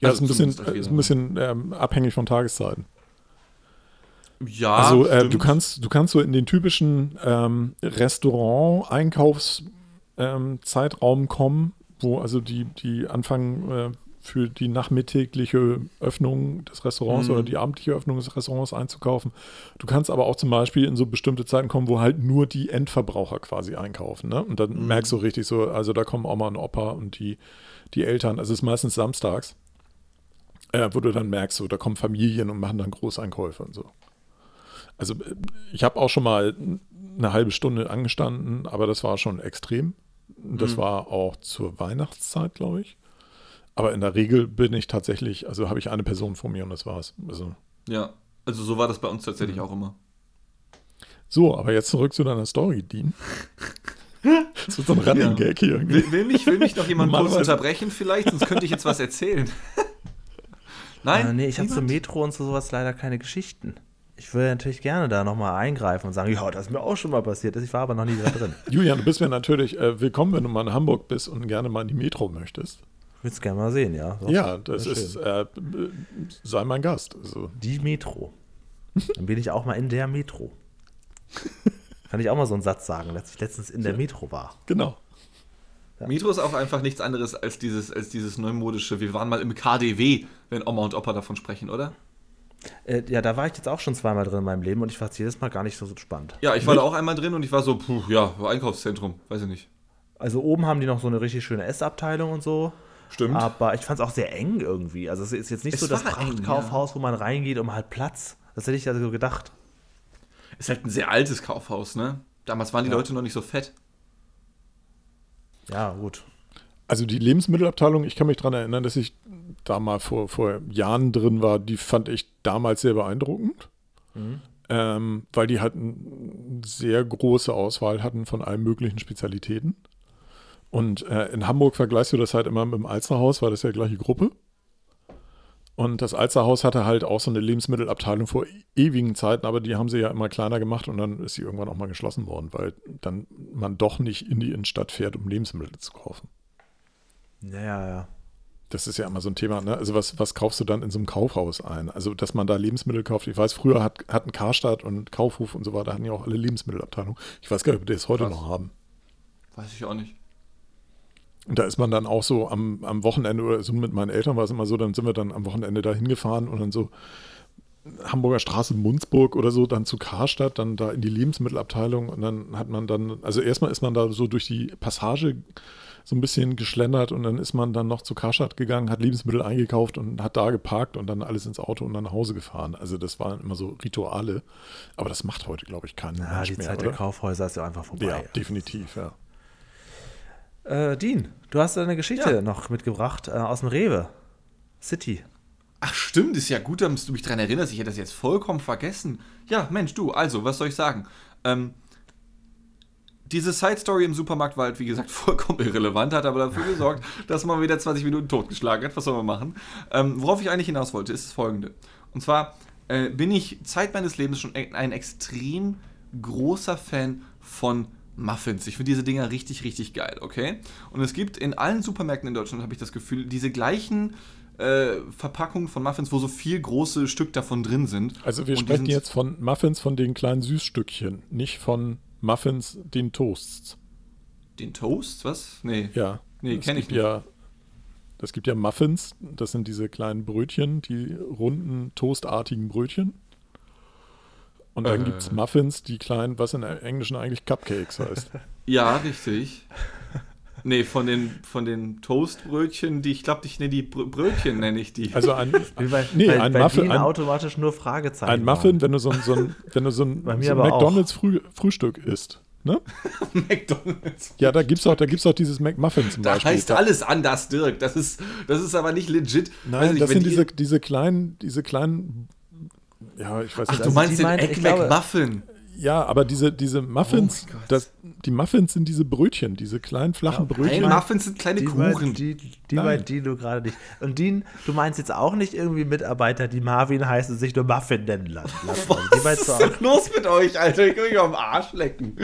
Ja, Also ist ein bisschen, ist ein bisschen ähm, abhängig von Tageszeiten. Ja, also äh, du kannst, du kannst so in den typischen ähm, Restaurant-Einkaufszeitraum ähm, Zeitraum kommen, wo also die, die anfangen äh, für die nachmittägliche Öffnung des Restaurants Mhm. oder die abendliche Öffnung des Restaurants einzukaufen. Du kannst aber auch zum Beispiel in so bestimmte Zeiten kommen, wo halt nur die Endverbraucher quasi einkaufen. Ne? Und dann Mhm. merkst du richtig so, also da kommen Oma und Opa und die, die Eltern. Also es ist meistens samstags, äh, wo du dann merkst, so, da kommen Familien und machen dann Großeinkäufe und so. Also äh, ich habe auch schon mal eine halbe Stunde angestanden, aber das war schon extrem. Das Mhm. war auch zur Weihnachtszeit, glaube ich. Aber in der Regel bin ich tatsächlich, also habe ich eine Person vor mir und das war's. Also Ja, also so war das bei uns Mhm. tatsächlich auch immer. so, aber jetzt zurück zu deiner Story, Dean. Das ist so ein Running Gag hier irgendwie. Will, will, mich, will mich noch jemand kurz unterbrechen vielleicht? Sonst könnte ich jetzt was erzählen. Nein? Äh, nee, ich habe zur Niemand? Metro und so sowas leider keine Geschichten. Ich würde natürlich gerne da nochmal eingreifen und sagen, ja, das ist mir auch schon mal passiert. Ich war aber noch nie da drin. Julian, du bist mir natürlich äh, willkommen, wenn du mal in Hamburg bist und gerne mal in die Metro möchtest. Ich würde es gerne mal sehen, ja. Doch, ja, das ist, äh, sei mein Gast. Also, Die Metro. Dann bin ich auch mal in der Metro. Kann ich auch mal so einen Satz sagen, dass ich letztens in der Metro war. genau. Metro ist auch einfach nichts anderes als dieses, als dieses neumodische, wir waren mal im KDW, wenn Oma und Opa davon sprechen, oder? Äh, ja, da war ich jetzt auch schon zweimal drin in meinem Leben und ich fand es jedes Mal gar nicht so, so spannend. Ja, ich war da auch einmal drin und ich war so, puh, ja, Einkaufszentrum, weiß ich nicht. Also oben haben die noch so eine richtig schöne Essabteilung und so. Stimmt. Aber ich fand es auch sehr eng irgendwie. Also es ist jetzt nicht Es so das Prachtkaufhaus, wo man reingeht um halt Platz. Das hätte ich also gedacht. Ist halt ein sehr altes Kaufhaus, ne? Damals waren die Leute noch nicht so fett. Ja, gut. Also die Lebensmittelabteilung, ich kann mich daran erinnern, dass ich da mal vor, vor Jahren drin war, die fand ich damals sehr beeindruckend. ähm, weil die halt eine sehr große Auswahl hatten von allen möglichen Spezialitäten. Und äh, in Hamburg vergleichst du das halt immer mit dem Alsterhaus, weil das ja die gleiche Gruppe. Und das Alsterhaus hatte halt auch so eine Lebensmittelabteilung vor ewigen Zeiten, aber die haben sie ja immer kleiner gemacht und dann ist sie irgendwann auch mal geschlossen worden, weil dann man doch nicht in die Innenstadt fährt, um Lebensmittel zu kaufen. Ja, ja, ja. Das ist ja immer so ein Thema, ne? Also was, was kaufst du dann in so einem Kaufhaus ein? Also, dass man da Lebensmittel kauft. Ich weiß, früher hat, hatten Karstadt und Kaufhof und so weiter, hatten ja auch alle Lebensmittelabteilungen. Ich weiß gar nicht, ob die das heute Krass. noch haben. Weiß ich auch nicht. Und da ist man dann auch so am, am Wochenende oder so mit meinen Eltern war es immer so, dann sind wir dann am Wochenende da hingefahren und dann so Hamburger Straße Munzburg oder so, dann zu Karstadt, dann da in die Lebensmittelabteilung und dann hat man dann, also erstmal ist man da so durch die Passage so ein bisschen geschlendert und dann ist man dann noch zu Karstadt gegangen, hat Lebensmittel eingekauft und hat da geparkt und dann alles ins Auto und dann nach Hause gefahren. Also das waren immer so Rituale, aber das macht heute, glaube ich, keinen Ja, die mehr, Zeit oder? der Kaufhäuser ist ja einfach vorbei. Ja, definitiv, ja. Äh, Dean, du hast eine Geschichte Ja. noch mitgebracht äh, aus dem Rewe. City. Ach stimmt, ist ja gut, dass du mich daran erinnerst. Ich hätte das jetzt vollkommen vergessen. Ja, Mensch, du, also, was soll ich sagen? Ähm, diese Side-Story im Supermarkt war halt, wie gesagt, vollkommen irrelevant, hat aber dafür gesorgt, dass man wieder 20 Minuten totgeschlagen hat. Was soll man machen? Ähm, worauf ich eigentlich hinaus wollte, ist das folgende. Und zwar äh, bin ich Zeit meines Lebens schon ein extrem großer Fan von Muffins. Ich finde diese Dinger richtig, richtig geil, okay? Und es gibt in allen Supermärkten in Deutschland, habe ich das Gefühl, diese gleichen äh, Verpackungen von Muffins, wo so viel große Stück davon drin sind. Also wir Und sprechen jetzt von Muffins, von den kleinen Süßstückchen, nicht von Muffins, den Toasts. Den Toast? Was? Nee. Ja. Nee, Es kenn ich gibt Ja, das gibt ja Muffins, das sind diese kleinen Brötchen, die runden, toastartigen Brötchen. Und dann Äh. gibt es Muffins, die kleinen, was in Englischen eigentlich Cupcakes heißt. Ja, richtig. Nee, von den, von den Toastbrötchen, die, ich glaube, ich nenne die Brö Brötchen, nenne ich die. Also ein, bei, Nee, bei, ein bei Muffin- ein- automatisch nur Fragezeichen. ein Muffin, wenn du so ein, so ein, wenn du so ein, so ein aber auch. McDonalds Früh, Frühstück isst. Ne? McDonalds. Ja, da gibt es auch, da gibt's auch dieses McMuffin zum Da Beispiel. heißt Da- alles anders, Dirk. Das ist, das ist aber nicht legit. Nein, nicht, das sind die- diese, diese kleinen, diese kleinen, ja, ich weiß Ach, nicht. du Also meinst den Egg McMuffin. Ja, aber diese, diese Muffins, Oh das, die Muffins sind diese Brötchen, diese kleinen flachen Nein, Brötchen. Muffins sind kleine Die, Kuchen. meint, die, die Nein. die du gerade nicht. Und Dean, du meinst jetzt auch nicht irgendwie Mitarbeiter, die Marvin heißen, sich nur Muffin nennen lassen. Also die Was meinst ist denn los mit euch, Alter? Ich kann mich auf den Arsch lecken.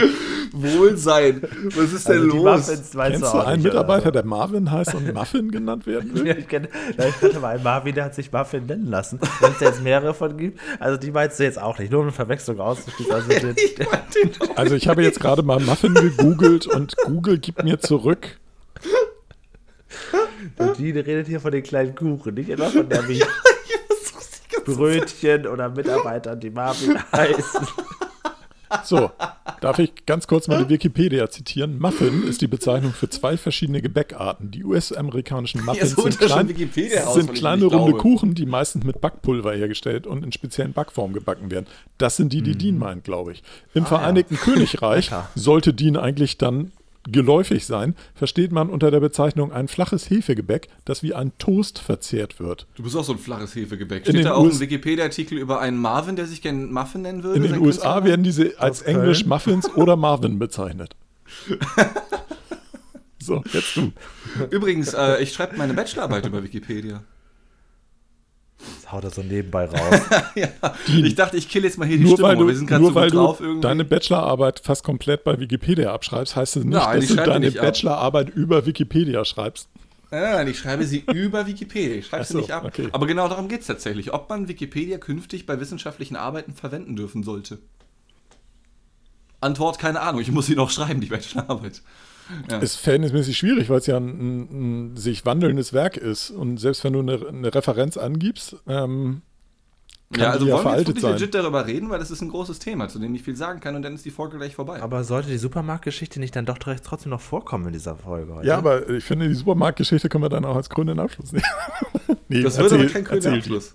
Wohlsein. Was ist denn Also los? Muffins Kennst du du auch einen nicht, oder? Mitarbeiter, der Marvin heißt und Muffin genannt werden will? Ja, ich, kenn, ja, ich hatte mal einen Marvin, der hat sich Muffin nennen lassen. Wenn es da jetzt mehrere von gibt, also die meinst du jetzt auch nicht, nur um eine Verwechslung auszuschließen. Also den, Ich. Also ich habe jetzt gerade mal Muffin gegoogelt und Google gibt mir zurück. Dean redet hier von den kleinen Kuchen, nicht immer von der wie Brötchen oder Mitarbeitern, die Marvin heißen. So, darf ich ganz kurz mal die Wikipedia zitieren? Muffin ist die Bezeichnung für zwei verschiedene Gebäckarten. Die US-amerikanischen Muffins so sind, klein, raus, sind kleine runde glaube. Kuchen, die meistens mit Backpulver hergestellt und in speziellen Backformen gebacken werden. Das sind die, die Dean meint, glaube ich. Im Vereinigten Königreich Lecker. sollte Dean eigentlich dann geläufig sein, versteht man unter der Bezeichnung ein flaches Hefegebäck, das wie ein Toast verzehrt wird. Du bist auch so ein flaches Hefegebäck. In Steht den da auch US ein Wikipedia-Artikel über einen Marvin, der sich gerne Muffin nennen würde? In den USA werden diese als Köln. Englisch Muffins oder Marvin bezeichnet. so, jetzt du. Übrigens, äh, ich schreibe meine Bachelorarbeit über Wikipedia. Das haut er so nebenbei raus. ja. Ich dachte, ich kill jetzt mal hier die Nur Stimmung. weil du, wir sind gerade nur so weil drauf du irgendwie. deine Bachelorarbeit fast komplett bei Wikipedia abschreibst, heißt es nicht, Nein, dass du deine nicht ab. Bachelorarbeit über Wikipedia schreibst. Nein, nein, nein, ich schreibe sie über Wikipedia. Ich schreibe Ach sie so, nicht ab. okay. Aber genau darum geht es tatsächlich. Ob man Wikipedia künftig bei wissenschaftlichen Arbeiten verwenden dürfen sollte. Antwort, keine Ahnung. Ich muss sie noch schreiben, die Bachelorarbeit. Ja. Ist verhältnismäßig schwierig, weil es ja ein, ein, ein sich wandelndes Werk ist. Und selbst wenn du eine, eine Referenz angibst, ähm, kann ja, also die ja wollen wir jetzt veraltet wirklich sein. legit darüber reden, weil das ist ein großes Thema, zu dem ich viel sagen kann und dann ist die Folge gleich vorbei. Aber sollte die Supermarktgeschichte nicht dann doch trotzdem noch vorkommen in dieser Folge heute? Ja, aber ich finde, die Supermarktgeschichte können wir dann auch als grünen Abschluss nehmen. nee, das wird aber kein grüner Abschluss.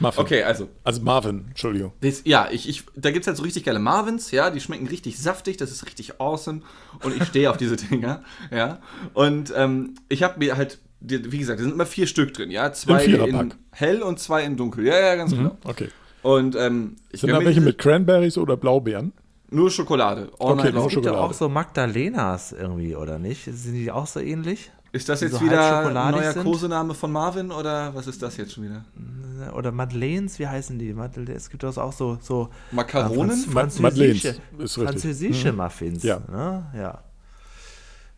Muffin. Okay, also Also Marvin, Entschuldigung. Das, ja, ich, ich, da gibt es halt so richtig geile Marvins, ja, die schmecken richtig saftig, das ist richtig awesome und ich stehe auf diese Dinger, ja. Und ähm, ich habe mir halt, wie gesagt, da sind immer vier Stück drin, ja, zwei in hell und zwei in dunkel, ja, ja, ganz genau. Okay. Und ähm, ich Sind da welche mit Cranberries oder Blaubeeren? nur Schokolade. All Okay, night nur long. Es gibt ja Schokolade. auch so Magdalenas irgendwie, oder nicht? Sind die auch so ähnlich? Ist das jetzt so wieder ein neuer sind? Kosename von Marvin oder was ist das jetzt schon wieder? Oder Madeleines, wie heißen die? Madele es gibt das auch so, so Makaronen? Franz- Ma- französische, Madeleines, französische Muffins. Ja. Ne? ja.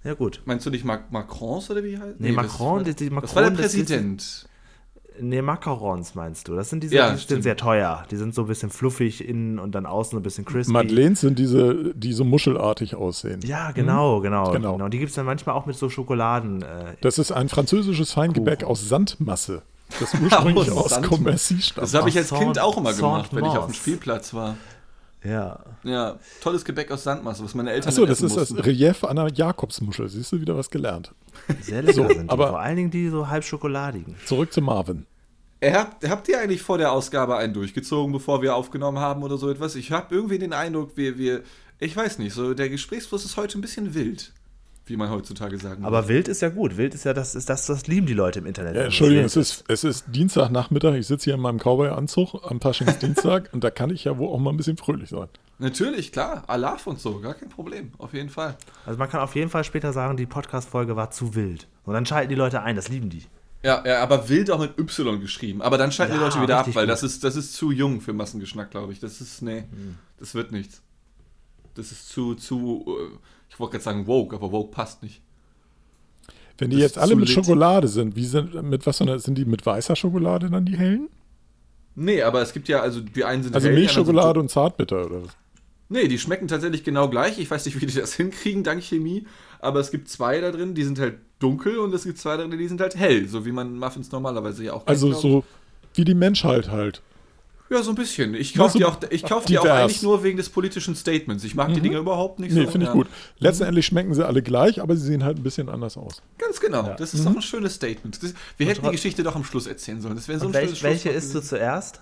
Ja, gut. Meinst du nicht Mac Macrons oder wie heißt? Nee, Macron, das, die- die das war der Macron, das ist- Präsident. Nee, Macarons meinst du? Das sind diese, Ja, die sind sehr teuer. Die sind so ein bisschen fluffig innen und dann außen ein bisschen crispy. Madeleines sind diese, die so muschelartig aussehen. Ja, genau, genau. Genau. genau. Die gibt es dann manchmal auch mit so Schokoladen. Äh, Das ist ein französisches Feingebäck Kuchen. aus Sandmasse, das ursprünglich Aus aus Commercy stammt. Das habe ich als Kind auch immer gemacht, wenn ich auf dem. Spielplatz war. Ja. Ja, tolles Gebäck aus Sandmasse, was meine Eltern Achso, das essen ist das mussten. Relief einer Jakobsmuschel. Siehst du wieder was gelernt? Sehr lecker So, sind die. aber- Vor allen Dingen die so halb schokoladigen. Zurück zu Marvin. Habt, habt ihr eigentlich vor der Ausgabe einen durchgezogen, bevor wir aufgenommen haben oder so etwas? Ich habe irgendwie den Eindruck, wir, wir, ich weiß nicht, so der Gesprächsfluss ist heute ein bisschen wild, wie man heutzutage sagen Aber würde. wild ist ja gut. Wild ist ja das, ist das, das lieben die Leute im Internet. Ja, Entschuldigung, es ist, es ist Dienstagnachmittag. Ich sitze hier in meinem Cowboy-Anzug am Paschingsdienstag und da kann ich ja wohl auch mal ein bisschen fröhlich sein. Natürlich, klar, Alarv und so, gar kein Problem, auf jeden Fall. Also man kann auf jeden Fall später sagen, die Podcast-Folge war zu wild. Und dann schalten die Leute ein, das lieben die. Ja, ja, aber wild auch mit Y geschrieben. Aber dann schalten die Ja, Leute wieder ab, weil gut. das ist, das ist zu jung für Massengeschnack, glaube ich. Das ist, nee, Hm. das wird nichts. Das ist zu, zu, äh, wollte gerade sagen woke, aber woke passt nicht. Wenn die Das jetzt alle mit lit. Schokolade sind, wie sind, mit was sind die mit weißer Schokolade dann die hellen? Nee, aber es gibt ja, also die einen sind Also hell, anderen sind Milchschokolade und Zartbitter oder was? Nee, die schmecken tatsächlich genau gleich. Ich weiß nicht, wie die das hinkriegen, dank Chemie. Aber es gibt zwei da drin, die sind halt dunkel und es gibt zwei da drin, die sind halt hell. So wie man Muffins normalerweise ja auch Also kennt, glaub so wie die Menschheit halt. Ja, so ein bisschen. Ich Ja, kaufe die auch, ich kauf die auch eigentlich nur wegen des politischen Statements. Ich mag die Dinger überhaupt nicht Nee, so. finde ich ja. gut. Letztendlich schmecken sie alle gleich, aber sie sehen halt ein bisschen anders aus. Ganz genau. Das ist doch ein schönes Statement. Das, wir hätten die Geschichte doch am Schluss erzählen sollen. Das wäre so ein Und schönes welch, welche isst du zuerst?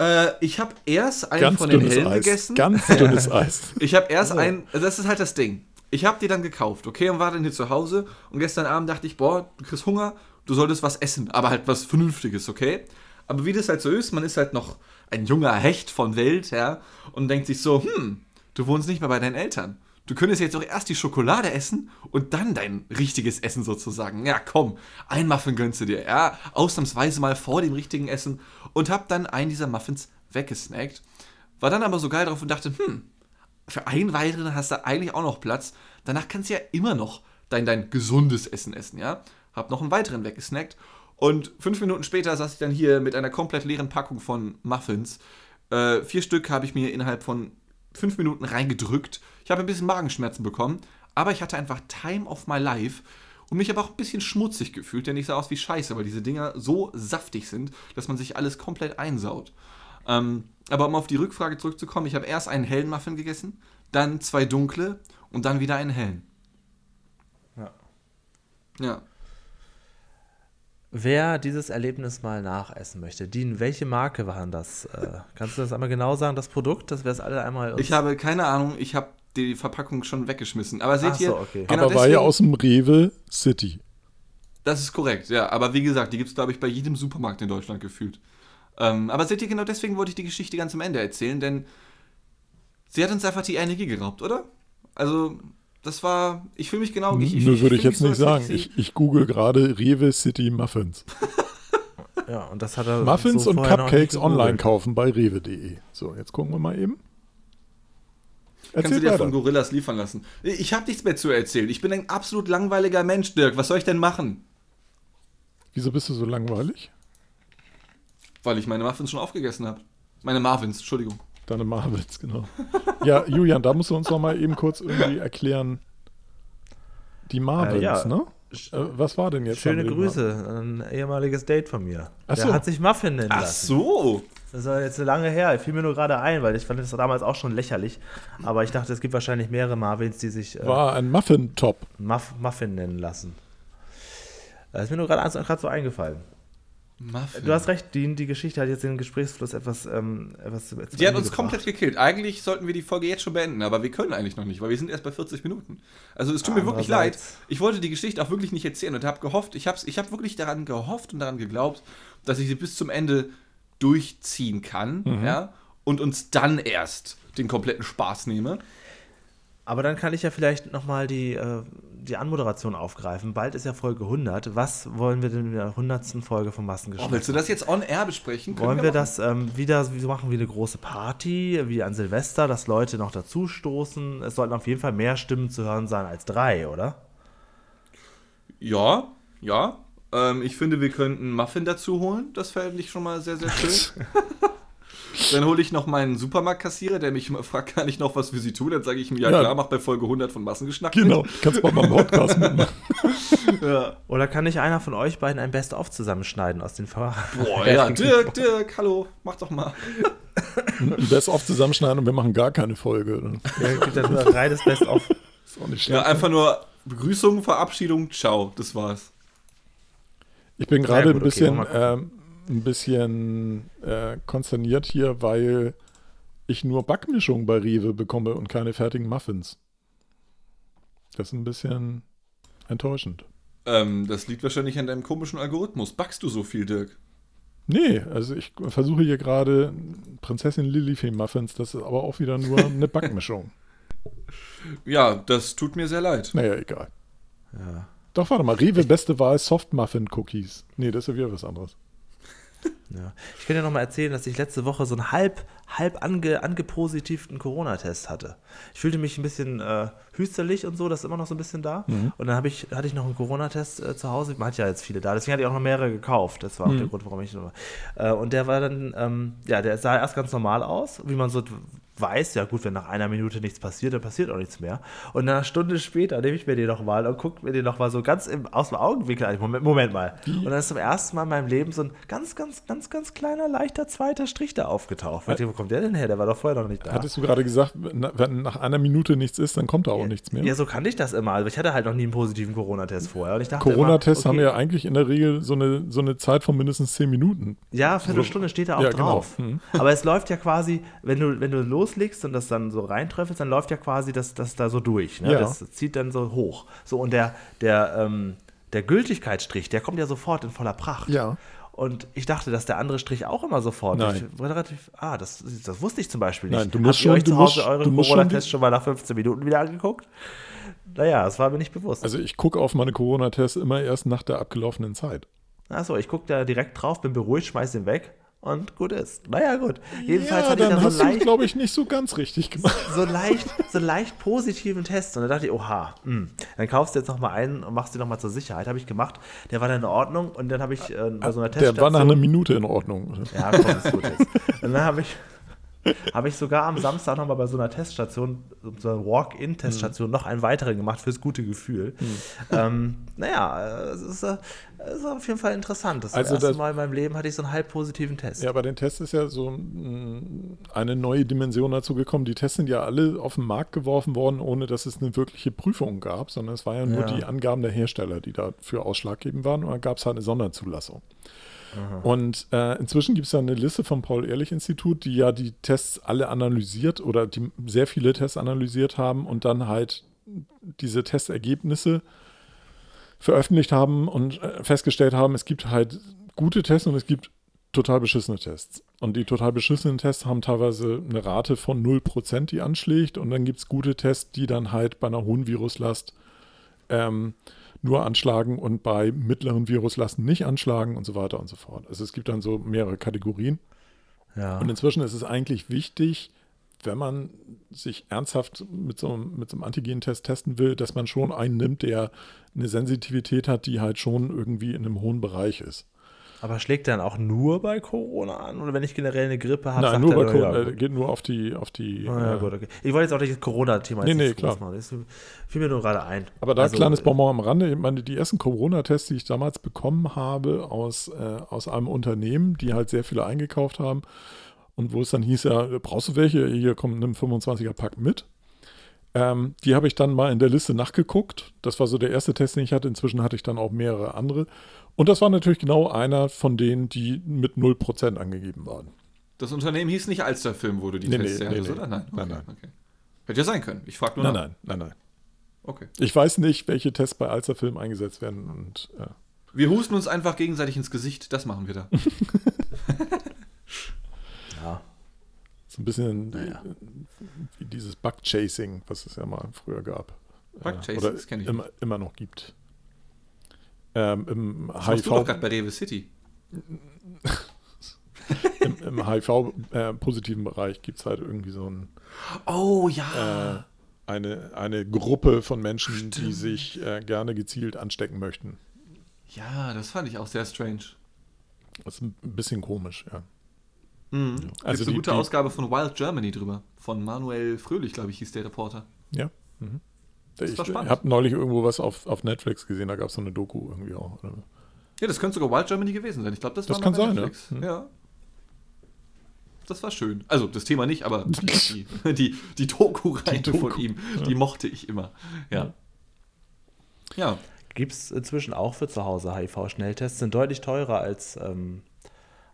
Äh, ich habe erst einen Ganz von den dünnes hellen Eis. gegessen. Ganz dünnes Eis. Ich habe erst einen, also das ist halt das Ding. Ich habe die dann gekauft, okay, und war dann hier zu Hause. Und gestern Abend dachte ich, boah, du kriegst Hunger, du solltest was essen, aber halt was Vernünftiges, okay? Aber wie das halt so ist, man ist halt noch ein junger Hecht von Welt, ja, und denkt sich so, hm, du wohnst nicht mehr bei deinen Eltern. Du könntest jetzt doch erst die Schokolade essen und dann dein richtiges Essen sozusagen. Ja, komm, ein Muffin gönnst du dir, ja, ausnahmsweise mal vor dem richtigen Essen und hab dann einen dieser Muffins weggesnackt. War dann aber so geil drauf und dachte, hm, für einen weiteren hast du eigentlich auch noch Platz. Danach kannst du ja immer noch dein, dein gesundes Essen essen, ja? Hab noch einen weiteren weggesnackt. Und fünf Minuten später saß ich dann hier mit einer komplett leeren Packung von Muffins. Äh, vier Stück habe ich mir innerhalb von fünf Minuten reingedrückt. Ich habe ein bisschen Magenschmerzen bekommen, aber ich hatte einfach Time of my life und mich aber auch ein bisschen schmutzig gefühlt, denn ich sah aus wie Scheiße, weil diese Dinger so saftig sind, dass man sich alles komplett einsaut. Ähm, aber um auf die Rückfrage zurückzukommen, ich habe erst einen hellen Muffin gegessen, dann zwei dunkle und dann wieder einen hellen. Ja. Ja. Wer dieses Erlebnis mal nachessen möchte, Dean, welche Marke waren das? Äh, kannst du das einmal genau sagen, das Produkt, dass wir es alle einmal Ich habe keine Ahnung, ich habe die Verpackung schon weggeschmissen. Aber seht Ach so, ihr, okay. genau aber war ja deswegen- aus dem Rewe City. Das ist korrekt, ja. Aber wie gesagt, die gibt es, glaube ich, bei jedem Supermarkt in Deutschland gefühlt. Ähm, aber seht ihr, genau deswegen wollte ich die Geschichte ganz am Ende erzählen, denn sie hat uns einfach die Energie geraubt, oder? Also, das war, ich fühle mich genau... Ich, ich, Nur würde ich jetzt nicht so, sagen. Ich, ich google gerade Rewe City Muffins. Ja, und das hat er Muffins so und Cupcakes online kaufen bei rewe.de. So, jetzt gucken wir mal eben. Kannst du Erzähl dir weiter. von Gorillas liefern lassen. Ich habe nichts mehr zu erzählen. Ich bin ein absolut langweiliger Mensch, Dirk. Was soll ich denn machen? Wieso bist du so langweilig? Weil ich meine Muffins schon aufgegessen habe. Meine Marvins, Entschuldigung. Deine Marvins, genau. Ja, Julian, da musst du uns noch mal eben kurz irgendwie erklären. Die Marvins, Äh, ja. ne? Äh, was war denn jetzt? Schöne Grüße, ein ehemaliges Date von mir. Ach Der so. hat sich Muffin nennen Ach lassen. so. Das war jetzt lange her, fiel mir nur gerade ein, weil ich fand das damals auch schon lächerlich. Aber ich dachte, es gibt wahrscheinlich mehrere Marvins, die sich äh, War ein Muffin-Top. Muff, Muffin nennen lassen. Das ist mir nur gerade gerade so eingefallen. Muffin. Du hast recht, die, die Geschichte hat jetzt den Gesprächsfluss etwas. Ähm, etwas zu Die hat uns gebracht. komplett gekillt. Eigentlich sollten wir die Folge jetzt schon beenden, aber wir können eigentlich noch nicht, weil wir sind erst bei 40 Minuten. Also es tut mir wirklich leid. Ich wollte die Geschichte auch wirklich nicht erzählen und habe gehofft, ich habe ich hab wirklich daran gehofft und daran geglaubt, dass ich sie bis zum Ende durchziehen kann, ja, und uns dann erst den kompletten Spaß nehme. Aber dann kann ich ja vielleicht nochmal die, äh, die Anmoderation aufgreifen. Bald ist ja Folge 100. Was wollen wir denn in der 100. Folge von Massengeschmack? Oh, willst du das jetzt on air besprechen? Können wollen wir machen. das ähm, wieder so machen wie eine große Party, wie an Silvester, dass Leute noch dazu stoßen? Es sollten auf jeden Fall mehr Stimmen zu hören sein als drei, oder? Ja, ja. Ähm, ich finde, wir könnten Muffin dazu holen. Das fände ich schon mal sehr, sehr schön. Dann hole ich noch meinen Supermarktkassierer, der mich immer fragt, kann ich noch was für Sie tun? Dann sage ich ihm, ja, Ja. klar, mach bei Folge 100 von Massengeschnack Genau, kannst mal beim Podcast mitmachen. mit. Ja. Oder kann nicht einer von euch beiden ein Best-of zusammenschneiden aus den Ver Boah, ja, Dirk, Dirk, hallo, mach doch mal. Best oft zusammenschneiden und wir machen gar keine Folge. Ja, gibt ja nur ein reines Best-of. Ist auch nicht Ja, schlecht. einfach nur Begrüßung, Verabschiedung, ciao, das war's. Ich bin gerade Ja, ein okay, bisschen, ähm, ein bisschen äh, konsterniert hier, weil ich nur Backmischung bei Rewe bekomme und keine fertigen Muffins. Das ist ein bisschen enttäuschend. Ähm, das liegt wahrscheinlich an deinem komischen Algorithmus. Backst du so viel, Dirk? Nee, also ich versuche hier gerade Prinzessin Lilifee Muffins, das ist aber auch wieder nur eine Backmischung. Ja, das tut mir sehr leid. Naja, egal. Ja. Doch, warte mal, Rewe beste Wahl Soft Muffin Cookies. Nee, das ist ja wieder was anderes. Ja. Ich kann dir noch mal erzählen, dass ich letzte Woche so einen halb, halb ange, angepositivten Corona-Test hatte. Ich fühlte mich ein bisschen äh, hüsterlich und so, das ist immer noch so ein bisschen da. Und dann ich, hatte ich noch einen Corona-Test äh, zu Hause. Man hat ja jetzt viele da, deswegen hatte ich auch noch mehrere gekauft. Das war auch der Grund, warum ich noch. Äh, und der war dann, ähm, ja, der sah erst ganz normal aus, wie man so weiß, ja gut, wenn nach einer Minute nichts passiert, dann passiert auch nichts mehr. Und eine Stunde später nehme ich mir den nochmal und gucke mir den nochmal so ganz im, aus dem Augenwinkel an. Moment, Moment mal. Und dann ist zum ersten Mal in meinem Leben so ein ganz, ganz, ganz, ganz kleiner, leichter zweiter Strich da aufgetaucht. Dachte, Wo kommt der denn her? Der war doch vorher noch nicht da. Hattest du gerade gesagt, wenn nach einer Minute nichts ist, dann kommt da auch nichts mehr? Ja, so kannte ich das immer. Also ich hatte halt noch nie einen positiven Corona-Test vorher. Corona-Tests immer, haben okay, ja eigentlich in der Regel so eine, so eine Zeit von mindestens 10 Minuten. Ja, Viertelstunde steht da auch Ja, genau. drauf. Mhm. Aber es läuft ja quasi, wenn du, wenn du loslegst und das dann so reinträufelst, dann läuft ja quasi das, das da so durch. Ne? Ja. Das zieht dann so hoch. So, und der, der, ähm, der Gültigkeitsstrich, der kommt ja sofort in voller Pracht. Ja. Und ich dachte, dass der andere Strich auch immer sofort. Nein. Ich, relativ, ah, das, das wusste ich zum Beispiel nicht. Nein, du musst Habt schon- euch du zu Hause musst- euren Corona-Test schon mal nach 15 Minuten wieder angeguckt? Naja, das war mir nicht bewusst. Also ich gucke auf meine Corona-Tests immer erst nach der abgelaufenen Zeit. Achso, ich gucke da direkt drauf, bin beruhigt, schmeiß den weg und gut ist. Naja, gut. Jedenfalls ja, hatte ich dann da hast so leicht, glaube ich, nicht so ganz richtig gemacht. so leicht, so leicht positiven Test. Und dann dachte ich, oha, hm, dann kaufst du jetzt nochmal einen und machst den nochmal zur Sicherheit. Habe ich gemacht. Der war dann in Ordnung und dann habe ich äh, bei so einer Der war nach Teststation. einer Minute in Ordnung. Ja, komm, ist gut jetzt. Und dann habe ich, habe ich sogar am Samstag nochmal bei so einer Teststation, so einer Walk-in-Teststation, noch einen weiteren gemacht fürs gute Gefühl. Ähm, naja, es ist, äh, es ist auf jeden Fall interessant. Das, Also erste das- Mal in meinem Leben hatte ich so einen halb positiven Test. Ja, bei den Tests ist ja so eine neue Dimension dazu gekommen. Die Tests sind ja alle auf den Markt geworfen worden, ohne dass es eine wirkliche Prüfung gab, sondern es war ja nur Ja. die Angaben der Hersteller, die dafür ausschlaggebend waren. Und dann gab es halt eine Sonderzulassung. Und äh, inzwischen gibt es ja eine Liste vom Paul-Ehrlich-Institut, die ja die Tests alle analysiert oder die sehr viele Tests analysiert haben und dann halt diese Testergebnisse veröffentlicht haben und äh, festgestellt haben, es gibt halt gute Tests und es gibt total beschissene Tests. Und die total beschissenen Tests haben teilweise eine Rate von 0%, die anschlägt. Und dann gibt es gute Tests, die dann halt bei einer hohen Viruslast ähm, nur anschlagen und bei mittleren Viruslasten nicht anschlagen und so weiter und so fort. Also es gibt dann so mehrere Kategorien. Ja. Und inzwischen ist es eigentlich wichtig, wenn man sich ernsthaft mit so, einem- mit so einem Antigentest testen will, dass man schon einen nimmt, der eine Sensitivität hat, die halt schon irgendwie in einem hohen Bereich ist. Aber schlägt dann auch nur bei Corona an? Oder wenn ich generell eine Grippe habe? Nein, sagt nur bei Corona, ja, äh, geht nur auf die, auf die. Ah, ja, äh, gut, okay. Ich wollte jetzt auch nicht das Corona-Thema Nee, nee, klar. machen. Das fiel mir nur gerade ein. Aber da Also, kleines Bonbon am Rande. Ich meine, die ersten Corona-Tests, die ich damals bekommen habe aus, äh, aus einem Unternehmen, die halt sehr viele eingekauft haben und wo es dann hieß, ja, brauchst du welche? Hier kommt ein 25er-Pack mit. Ähm, die habe ich dann mal in der Liste nachgeguckt. Das war so der erste Test, den ich hatte. Inzwischen hatte ich dann auch mehrere andere. Und das war natürlich genau einer von denen, die mit 0% angegeben waren. Das Unternehmen hieß nicht Alsterfilm, wo du die Nee, Tests nee, hattest, nee, oder? Nein. Nein, Okay, nein. Okay. Hätte ja sein können. Ich frage nur Nein, nach. nein, nein, nein. Okay. Ich weiß nicht, welche Tests bei Alsterfilm eingesetzt werden. Und, äh, Wir husten uns einfach gegenseitig ins Gesicht. Das machen wir da. So ein bisschen naja. wie dieses Bug-Chasing, was es ja mal früher gab. Bug-Chasing, äh, das kenne ich. Immer, immer noch gibt. Ähm, Im das HIV. Du doch gerade bei Rewe City. Im, im HIV-positiven äh, Bereich gibt es halt irgendwie so ein. Oh ja! Äh, eine, eine Gruppe von Menschen, Stimmt. die sich äh, gerne gezielt anstecken möchten. Ja, das fand ich auch sehr strange. Das ist ein bisschen komisch, ja. Mhm. Also eine gute die, Ausgabe von Wild Germany drüber. Von Manuel Fröhlich, glaube ich, hieß der Reporter. Ja. Mhm. Das ich, ich habe neulich irgendwo was auf, auf Netflix gesehen, da gab es so eine Doku irgendwie auch. Ja, das könnte sogar Wild Germany gewesen sein. Ich glaube, das, das war kann sein, Netflix. Ja. Mhm. ja. Das war schön. Also das Thema nicht, aber die, die, die Doku-Reihe Doku. von ihm, die mochte ich immer. Ja. Ja. Gibt es inzwischen auch für zu Hause HIV-Schnelltests, sind deutlich teurer als, ähm,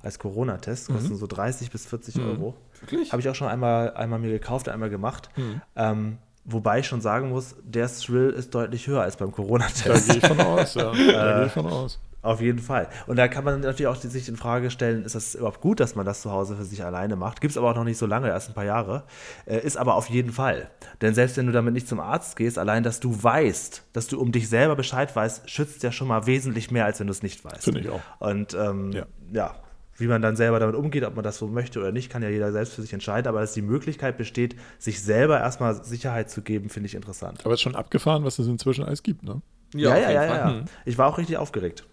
als Corona-Tests, kosten mhm. so 30 bis 40 mhm. Euro. Wirklich? Habe ich auch schon einmal, einmal mir gekauft, einmal gemacht. Mhm. Ähm, Wobei ich schon sagen muss, der Thrill ist deutlich höher als beim Corona-Test. Da gehe ich von aus, ja. Da gehe ich von aus. Auf jeden Fall. Und da kann man natürlich auch sich in Frage stellen, ist das überhaupt gut, dass man das zu Hause für sich alleine macht? Gibt es aber auch noch nicht so lange, erst ein paar Jahre. Äh, ist aber auf jeden Fall. Denn selbst wenn du damit nicht zum Arzt gehst, allein, dass du weißt, dass du um dich selber Bescheid weißt, schützt ja schon mal wesentlich mehr, als wenn du es nicht weißt. Finde ich auch. Und ähm, ja. ja. Wie man dann selber damit umgeht, ob man das so möchte oder nicht, kann ja jeder selbst für sich entscheiden. Aber dass die Möglichkeit besteht, sich selber erstmal Sicherheit zu geben, finde ich interessant. Aber es ist schon abgefahren, was es inzwischen alles gibt, ne? Ja, ja, ja, ja, ja. Mhm. Ich war auch richtig aufgeregt.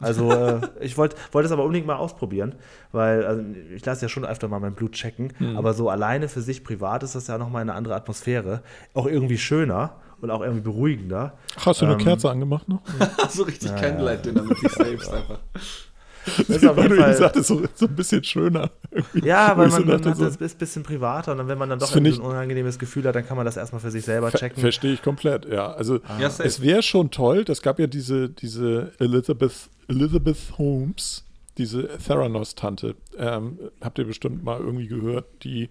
Also äh, ich wollte wollt es aber unbedingt mal ausprobieren, weil also, ich lasse ja schon öfter mal mein Blut checken, mhm. aber so alleine für sich privat ist das ja nochmal eine andere Atmosphäre. Auch irgendwie schöner und auch irgendwie beruhigender. Ach, hast du eine ähm, Kerze angemacht noch? so richtig ja, Candlelight-Dinner mit sich selbst einfach. Das ist auf jeden Fall, du gesagt hast, so, so ein bisschen schöner. Ja, weil man, so man hat so, das ein bisschen privater und dann, wenn man dann doch ein ich, unangenehmes Gefühl hat, dann kann man das erstmal für sich selber checken. Verstehe ich komplett, ja. Also ah. ja, es wäre schon toll, das gab ja diese, diese Elizabeth, Elizabeth Holmes, diese Theranos-Tante, ähm, habt ihr bestimmt mal irgendwie gehört, die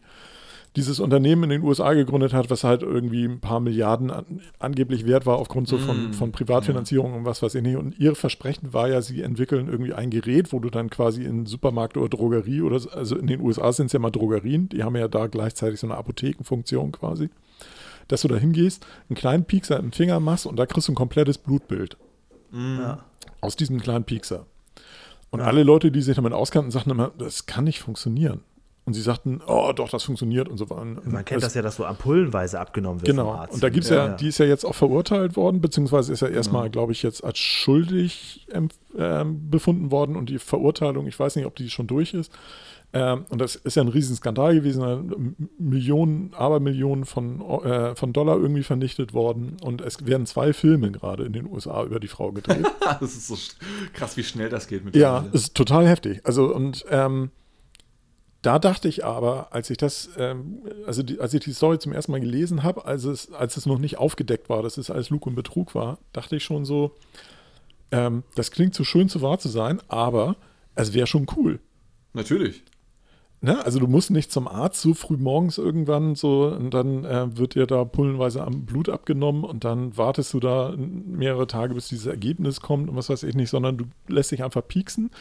dieses Unternehmen in den USA gegründet hat, was halt irgendwie ein paar Milliarden an, angeblich wert war aufgrund so von, mm, von Privatfinanzierung ja. und was weiß ich nicht. Und ihr Versprechen war ja, sie entwickeln irgendwie ein Gerät, wo du dann quasi in Supermarkt oder Drogerie oder also in den USA sind es ja mal Drogerien, die haben ja da gleichzeitig so eine Apothekenfunktion quasi, dass du da hingehst, einen kleinen Piekser im Finger machst und da kriegst du ein komplettes Blutbild. Mm. Ja. Aus diesem kleinen Piekser. Und ja. alle Leute, die sich damit auskannten, sagten immer, das kann nicht funktionieren. Und sie sagten, oh doch, das funktioniert und so weiter. Man kennt das, das ja, dass so ampullenweise abgenommen wird genau. vom Arzt. Und da gibt es ja, ja, die ist ja jetzt auch verurteilt worden, beziehungsweise ist ja erstmal, ja. glaube ich, jetzt als schuldig äh, befunden worden und die Verurteilung, ich weiß nicht, ob die schon durch ist. Ähm, und das ist ja ein Riesenskandal gewesen, Millionen, Abermillionen von, äh, von Dollar irgendwie vernichtet worden. Und es werden zwei Filme gerade in den USA über die Frau gedreht. das ist so krass, wie schnell das geht mit Ja, das ist total heftig. Also und ähm, da dachte ich aber, als ich das, ähm, also die, als ich die Story zum ersten Mal gelesen habe, als es, als es noch nicht aufgedeckt war, dass es alles Lug und Betrug war, dachte ich schon so, ähm, das klingt zu so schön, zu wahr zu sein, aber es wäre schon cool. Natürlich. Ne? Also du musst nicht zum Arzt so früh morgens irgendwann so und dann äh, wird dir da pullenweise am Blut abgenommen und dann wartest du da mehrere Tage, bis dieses Ergebnis kommt und was weiß ich nicht, sondern du lässt dich einfach pieksen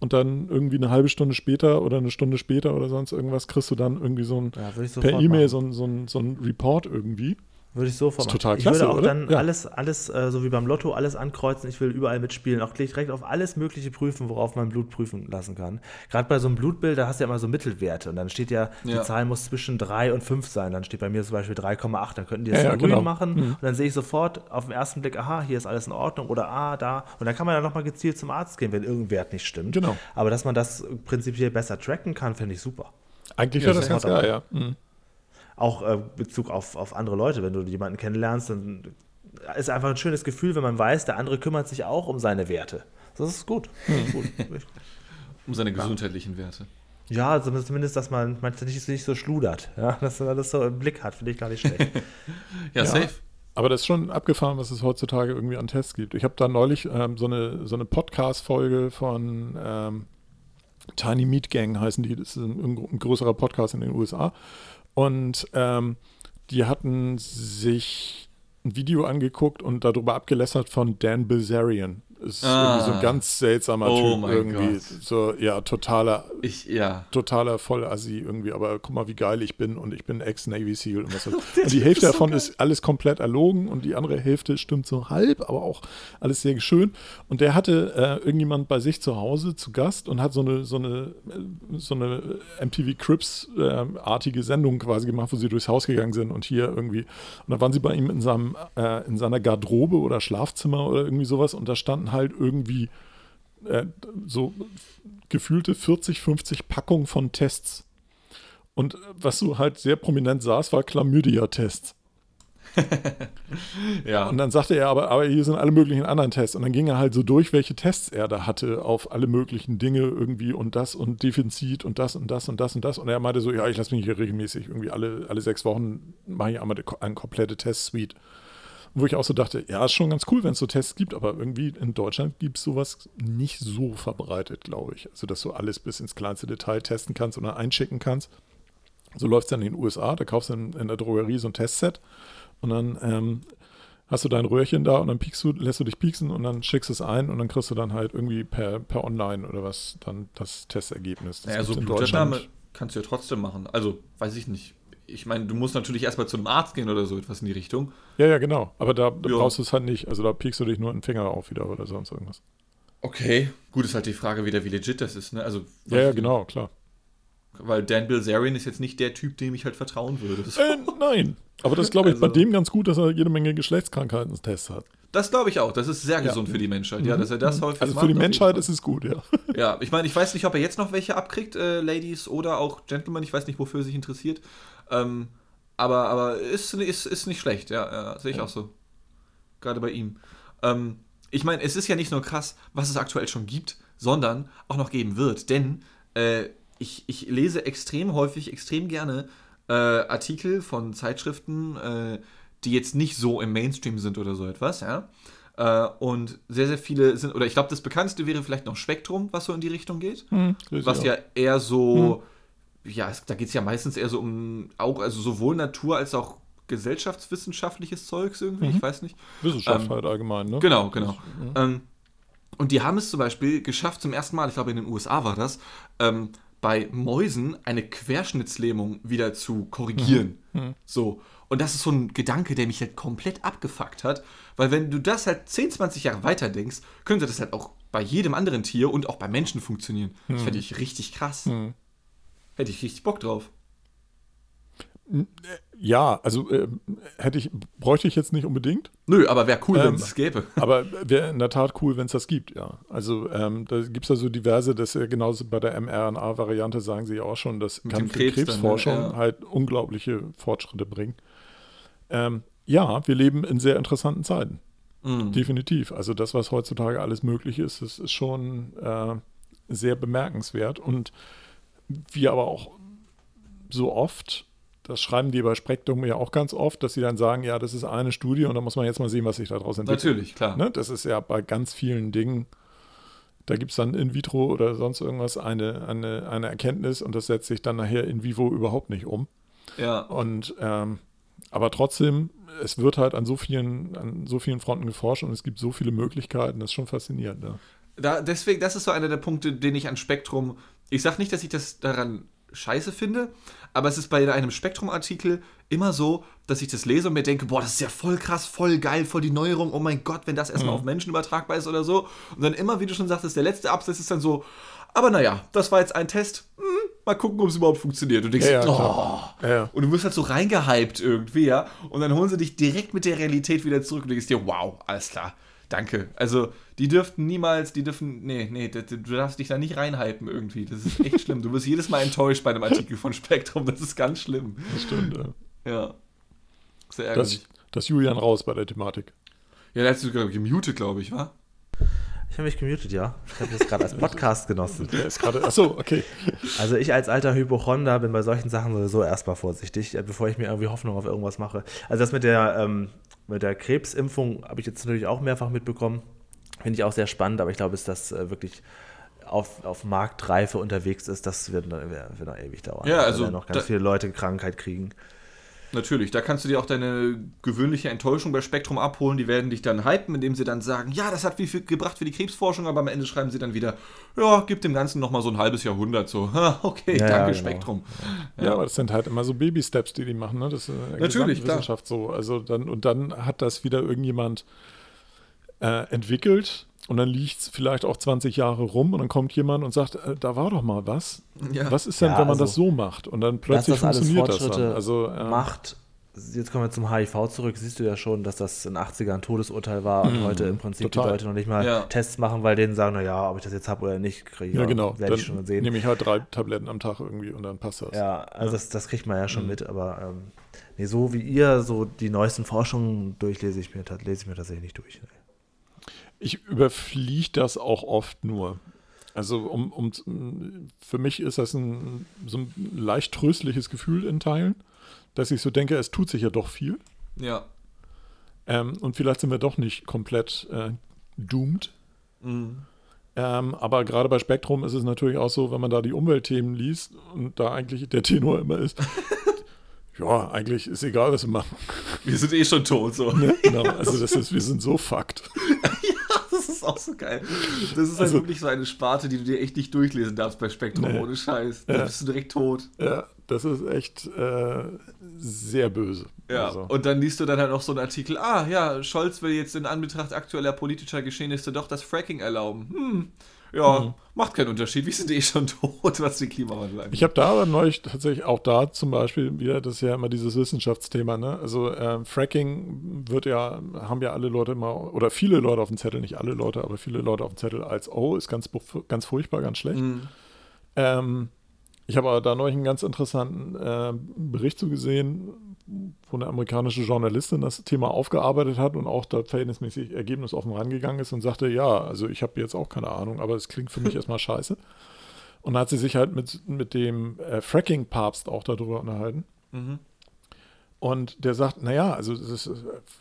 und dann irgendwie eine halbe Stunde später oder eine Stunde später oder sonst irgendwas kriegst du dann irgendwie so ein ja, per E-Mail so ein, so, ein, so ein Report irgendwie. Würde ich so vormachen. Total klasse, ich würde auch oder? dann ja. alles, alles äh, so wie beim Lotto, alles ankreuzen. Ich will überall mitspielen. Auch direkt auf alles Mögliche prüfen, worauf man Blut prüfen lassen kann. Gerade bei so einem Blutbild, da hast du ja immer so Mittelwerte. Und dann steht ja, ja. die Zahl muss zwischen 3 und 5 sein. Dann steht bei mir zum Beispiel 3,8. Dann könnten die das ja, ja grün genau. machen. Mhm. Und dann sehe ich sofort auf den ersten Blick, aha, hier ist alles in Ordnung. Oder ah, da. Und dann kann man ja nochmal gezielt zum Arzt gehen, wenn irgendein Wert nicht stimmt. Genau. Aber dass man das prinzipiell besser tracken kann, finde ich super. Eigentlich wäre das ganz geil, ja. Mhm auch äh, Bezug auf, auf andere Leute. Wenn du jemanden kennenlernst, dann ist einfach ein schönes Gefühl, wenn man weiß, der andere kümmert sich auch um seine Werte. Das ist gut. Das ist gut. um seine gesundheitlichen Werte. Ja, zumindest, dass man, man nicht, nicht so schludert, ja, dass man das so im Blick hat, finde ich gar nicht schlecht. ja, ja, safe. Aber das ist schon abgefahren, was es heutzutage irgendwie an Tests gibt. Ich habe da neulich ähm, so eine, so eine Podcast-Folge von ähm, Tiny Meat Gang heißen die. Das ist ein, ein, größerer Podcast in den USA. Und ähm, die hatten sich ein Video angeguckt und darüber abgelässert von Dan Bilzerian. Ist ah. irgendwie so ein ganz seltsamer oh Typ. irgendwie Gott. so, ja, totaler, ich, ja. totaler Vollassi irgendwie. Aber guck mal, wie geil ich bin und ich bin Ex-Navy SEAL und was Und die Hälfte so davon geil. ist alles komplett erlogen und die andere Hälfte stimmt so halb, aber auch alles sehr schön. Und der hatte äh, irgendjemand bei sich zu Hause zu Gast und hat so eine, so eine, so eine MTV Crips-artige äh, Sendung quasi gemacht, wo sie durchs Haus gegangen sind und hier irgendwie. Und da waren sie bei ihm in, seinem, äh, in seiner Garderobe oder Schlafzimmer oder irgendwie sowas und da standen halt irgendwie äh, so gefühlte 40, 50 Packungen von Tests. Und was so halt sehr prominent saß, war Chlamydia-Tests. ja. Und dann sagte er, aber, aber hier sind alle möglichen anderen Tests. Und dann ging er halt so durch, welche Tests er da hatte auf alle möglichen Dinge irgendwie und das und Defizit und das und das und das und das. Und er meinte so, ja, ich lasse mich hier regelmäßig irgendwie alle, alle sechs Wochen mache ich einmal eine komplette Test-Suite. Wo ich auch so dachte, ja, ist schon ganz cool, wenn es so Tests gibt, aber irgendwie in Deutschland gibt es sowas nicht so verbreitet, glaube ich. Also, dass du alles bis ins kleinste Detail testen kannst oder einschicken kannst. So läuft es dann in den USA, da kaufst du in, in der Drogerie so ein Testset und dann ähm, hast du dein Röhrchen da und dann piekst du, lässt du dich pieksen und dann schickst es ein und dann kriegst du dann halt irgendwie per, per Online oder was dann das Testergebnis. Das naja, so Blutentnahme kannst du ja trotzdem machen. Also, weiß ich nicht. Ich meine, du musst natürlich erstmal zu einem Arzt gehen oder so etwas in die Richtung. Ja, ja, genau. Aber da, da brauchst du es halt nicht. Also da piekst du dich nur einen Finger auf wieder oder sonst irgendwas. Okay, gut, ist halt die Frage wieder, wie legit das ist, ne? Also, ja, ja, genau, klar. Weil Dan Bilzerian ist jetzt nicht der Typ, dem ich halt vertrauen würde. Äh, nein. Aber das glaube ich also, bei dem ganz gut, dass er jede Menge Geschlechtskrankheiten-Tests hat. Das glaube ich auch. Das ist sehr gesund ja. für die Menschheit. Ja, dass er das mhm. häufig Also für die Menschheit ist es gut, ja. Ja, ich meine, ich weiß nicht, ob er jetzt noch welche abkriegt, äh, Ladies oder auch Gentlemen. Ich weiß nicht, wofür er sich interessiert. Ähm, aber aber ist, ist, ist nicht schlecht, ja. ja Sehe ich ja. auch so. Gerade bei ihm. Ähm, ich meine, es ist ja nicht nur krass, was es aktuell schon gibt, sondern auch noch geben wird. Denn äh, ich, ich lese extrem häufig, extrem gerne äh, Artikel von Zeitschriften, äh, die jetzt nicht so im Mainstream sind oder so etwas, ja. Äh, und sehr, sehr viele sind, oder ich glaube, das bekannteste wäre vielleicht noch Spektrum, was so in die Richtung geht. Hm, was ja eher so, hm. Ja, es, da geht es ja meistens eher so um auch, also sowohl Natur als auch gesellschaftswissenschaftliches Zeugs irgendwie, mhm. ich weiß nicht. Wissenschaft ähm, halt allgemein, ne? Genau, genau. Mhm. Ähm, und die haben es zum Beispiel geschafft, zum ersten Mal, ich glaube in den USA war das, ähm, bei Mäusen eine Querschnittslähmung wieder zu korrigieren. Mhm. Mhm. So. Und das ist so ein Gedanke, der mich halt komplett abgefuckt hat, weil wenn du das halt 10, 20 Jahre weiter denkst, könnte das halt auch bei jedem anderen Tier und auch bei Menschen funktionieren. Mhm. Das fände ich richtig krass. Mhm. Hätte ich richtig Bock drauf. Ja, also äh, hätte ich, bräuchte ich jetzt nicht unbedingt. Nö, aber wäre cool, ähm, wenn es es gäbe. Aber wäre in der Tat cool, wenn es das gibt, ja. Also ähm, da gibt es ja so diverse, das ist ja genauso bei der mRNA-Variante sagen sie ja auch schon, das kann für Krebs Krebsforschung dann, ne? ja. halt unglaubliche Fortschritte bringen. Ähm, ja, wir leben in sehr interessanten Zeiten. Mhm. Definitiv. Also das, was heutzutage alles möglich ist, das ist schon äh, sehr bemerkenswert. Und wir aber auch so oft das schreiben die bei Spektrum ja auch ganz oft, dass sie dann sagen, ja, das ist eine Studie und da muss man jetzt mal sehen, was sich daraus entwickelt. Natürlich, klar. Ne? Das ist ja bei ganz vielen Dingen, da gibt es dann in vitro oder sonst irgendwas eine, eine, eine Erkenntnis und das setzt sich dann nachher in vivo überhaupt nicht um. Ja. Und ähm, aber trotzdem, es wird halt an so vielen, an so vielen Fronten geforscht und es gibt so viele Möglichkeiten, das ist schon faszinierend. Ja. Da, deswegen, das ist so einer der Punkte, den ich an Spektrum, ich sage nicht, dass ich das daran scheiße finde, aber es ist bei einem Spektrum-Artikel immer so, dass ich das lese und mir denke, boah, das ist ja voll krass, voll geil, voll die Neuerung, oh mein Gott, wenn das erstmal mhm. auf Menschen übertragbar ist oder so. Und dann immer, wie du schon sagtest, der letzte Absatz ist dann so, aber naja, das war jetzt ein Test, hm, mal gucken, ob es überhaupt funktioniert. Und du denkst, ja, ja, oh. ja, und du wirst halt so reingehypt irgendwie, ja, und dann holen sie dich direkt mit der Realität wieder zurück und du denkst dir, wow, alles klar Danke. Also, die dürften niemals, die dürfen, nee, nee, du darfst dich da nicht reinhypen irgendwie. Das ist echt schlimm. Du wirst jedes Mal enttäuscht bei einem Artikel von Spektrum. Das ist ganz schlimm. Das stimmt, ja. Ja. Sehr ärgerlich. Das, das Julian raus bei der Thematik. Ja, der hat sich sogar gemutet, glaube ich, wa? Ich habe mich gemutet, ja. Ich habe das gerade als Podcast genossen. Der ist gerade, achso, okay. Also ich als alter Hypochonder bin bei solchen Sachen sowieso erstmal vorsichtig, bevor ich mir irgendwie Hoffnung auf irgendwas mache. Also das mit der ähm, mit der Krebsimpfung habe ich jetzt natürlich auch mehrfach mitbekommen. Finde ich auch sehr spannend, aber ich glaube, dass das äh, wirklich auf, auf Marktreife unterwegs ist, das wird, wird noch ewig dauern. Ja, also da noch ganz viele Leute Krankheit kriegen. Natürlich, da kannst du dir auch deine gewöhnliche Enttäuschung bei Spektrum abholen. Die werden dich dann hypen, indem sie dann sagen, ja, das hat wie viel gebracht für die Krebsforschung, aber am Ende schreiben sie dann wieder, ja, gibt dem Ganzen nochmal so ein halbes Jahrhundert. So, okay, Ja, danke, genau. Spektrum. Ja, aber das sind halt immer so Baby-Steps, die die machen. Ne? Das ist in der Natürlich, Wissenschaft so. Also dann, und dann hat das wieder irgendjemand äh, entwickelt und dann liegt es vielleicht auch 20 Jahre rum und dann kommt jemand und sagt, äh, da war doch mal was. Ja. Was ist denn, Ja, wenn man also, das so macht? Und dann Dass plötzlich das alles funktioniert das dann. Also, äh, macht. Jetzt kommen wir zum HIV zurück. Siehst du ja schon, dass das in den 80ern ein Todesurteil war und heute im Prinzip Mhm. total. die Leute noch nicht mal Ja. Tests machen, weil denen sagen, naja, ob ich das jetzt habe oder nicht, kriege ich ja, genau. werde ich schon sehen. nehme ich halt drei Tabletten am Tag irgendwie und dann passt das. Ja, also Das, das kriegt man ja Mhm. schon mit, aber ähm, nee, so wie ihr so die neuesten Forschungen durchlese ich mir, lese ich mir tatsächlich nicht durch. Nee. Ich überfliege das auch oft nur. Also um, um, für mich ist das ein, so ein leicht tröstliches Gefühl in Teilen, dass ich so denke, es tut sich ja doch viel. Ja. Ähm, und vielleicht sind wir doch nicht komplett äh, doomed. Mhm. Ähm, aber gerade bei Spektrum ist es natürlich auch so, wenn man da die Umweltthemen liest und da eigentlich der Tenor immer ist, ja, eigentlich ist egal, was wir machen. Wir sind eh schon tot, so. Ne? Genau, also das ist, wir sind so fucked. Das ist auch so geil. Das ist halt Also- wirklich so eine Sparte, die du dir echt nicht durchlesen darfst bei Spektrum, Nee. ohne Scheiß. Da Ja. bist du direkt tot. Ja, das ist echt äh, sehr böse. Ja, Also, und dann liest du dann halt noch so einen Artikel, ah ja, Scholz will jetzt in Anbetracht aktueller politischer Geschehnisse doch das Fracking erlauben. Hm, ja, Mhm. macht keinen Unterschied, wir sind eh schon tot, was den Klimawandel angeht. ich habe da aber neulich tatsächlich auch da zum Beispiel wieder, das ist ja immer dieses Wissenschaftsthema, ne? Also äh, Fracking wird ja, haben ja alle Leute immer, oder viele Leute auf dem Zettel, nicht alle Leute, aber viele Leute auf dem Zettel als, oh, ist ganz, ganz furchtbar, ganz schlecht. Mhm. Ähm, ich habe aber da neulich einen ganz interessanten äh, Bericht zu gesehen, wo eine amerikanische Journalistin das Thema aufgearbeitet hat und auch da verhältnismäßig ergebnisoffen rangegangen ist und sagte, ja, also ich habe jetzt auch keine Ahnung, aber es klingt für mich erstmal scheiße. Und dann hat sie sich halt mit, mit dem äh, Fracking-Papst auch darüber unterhalten. Mhm. Und der sagt, naja, also das ist, äh,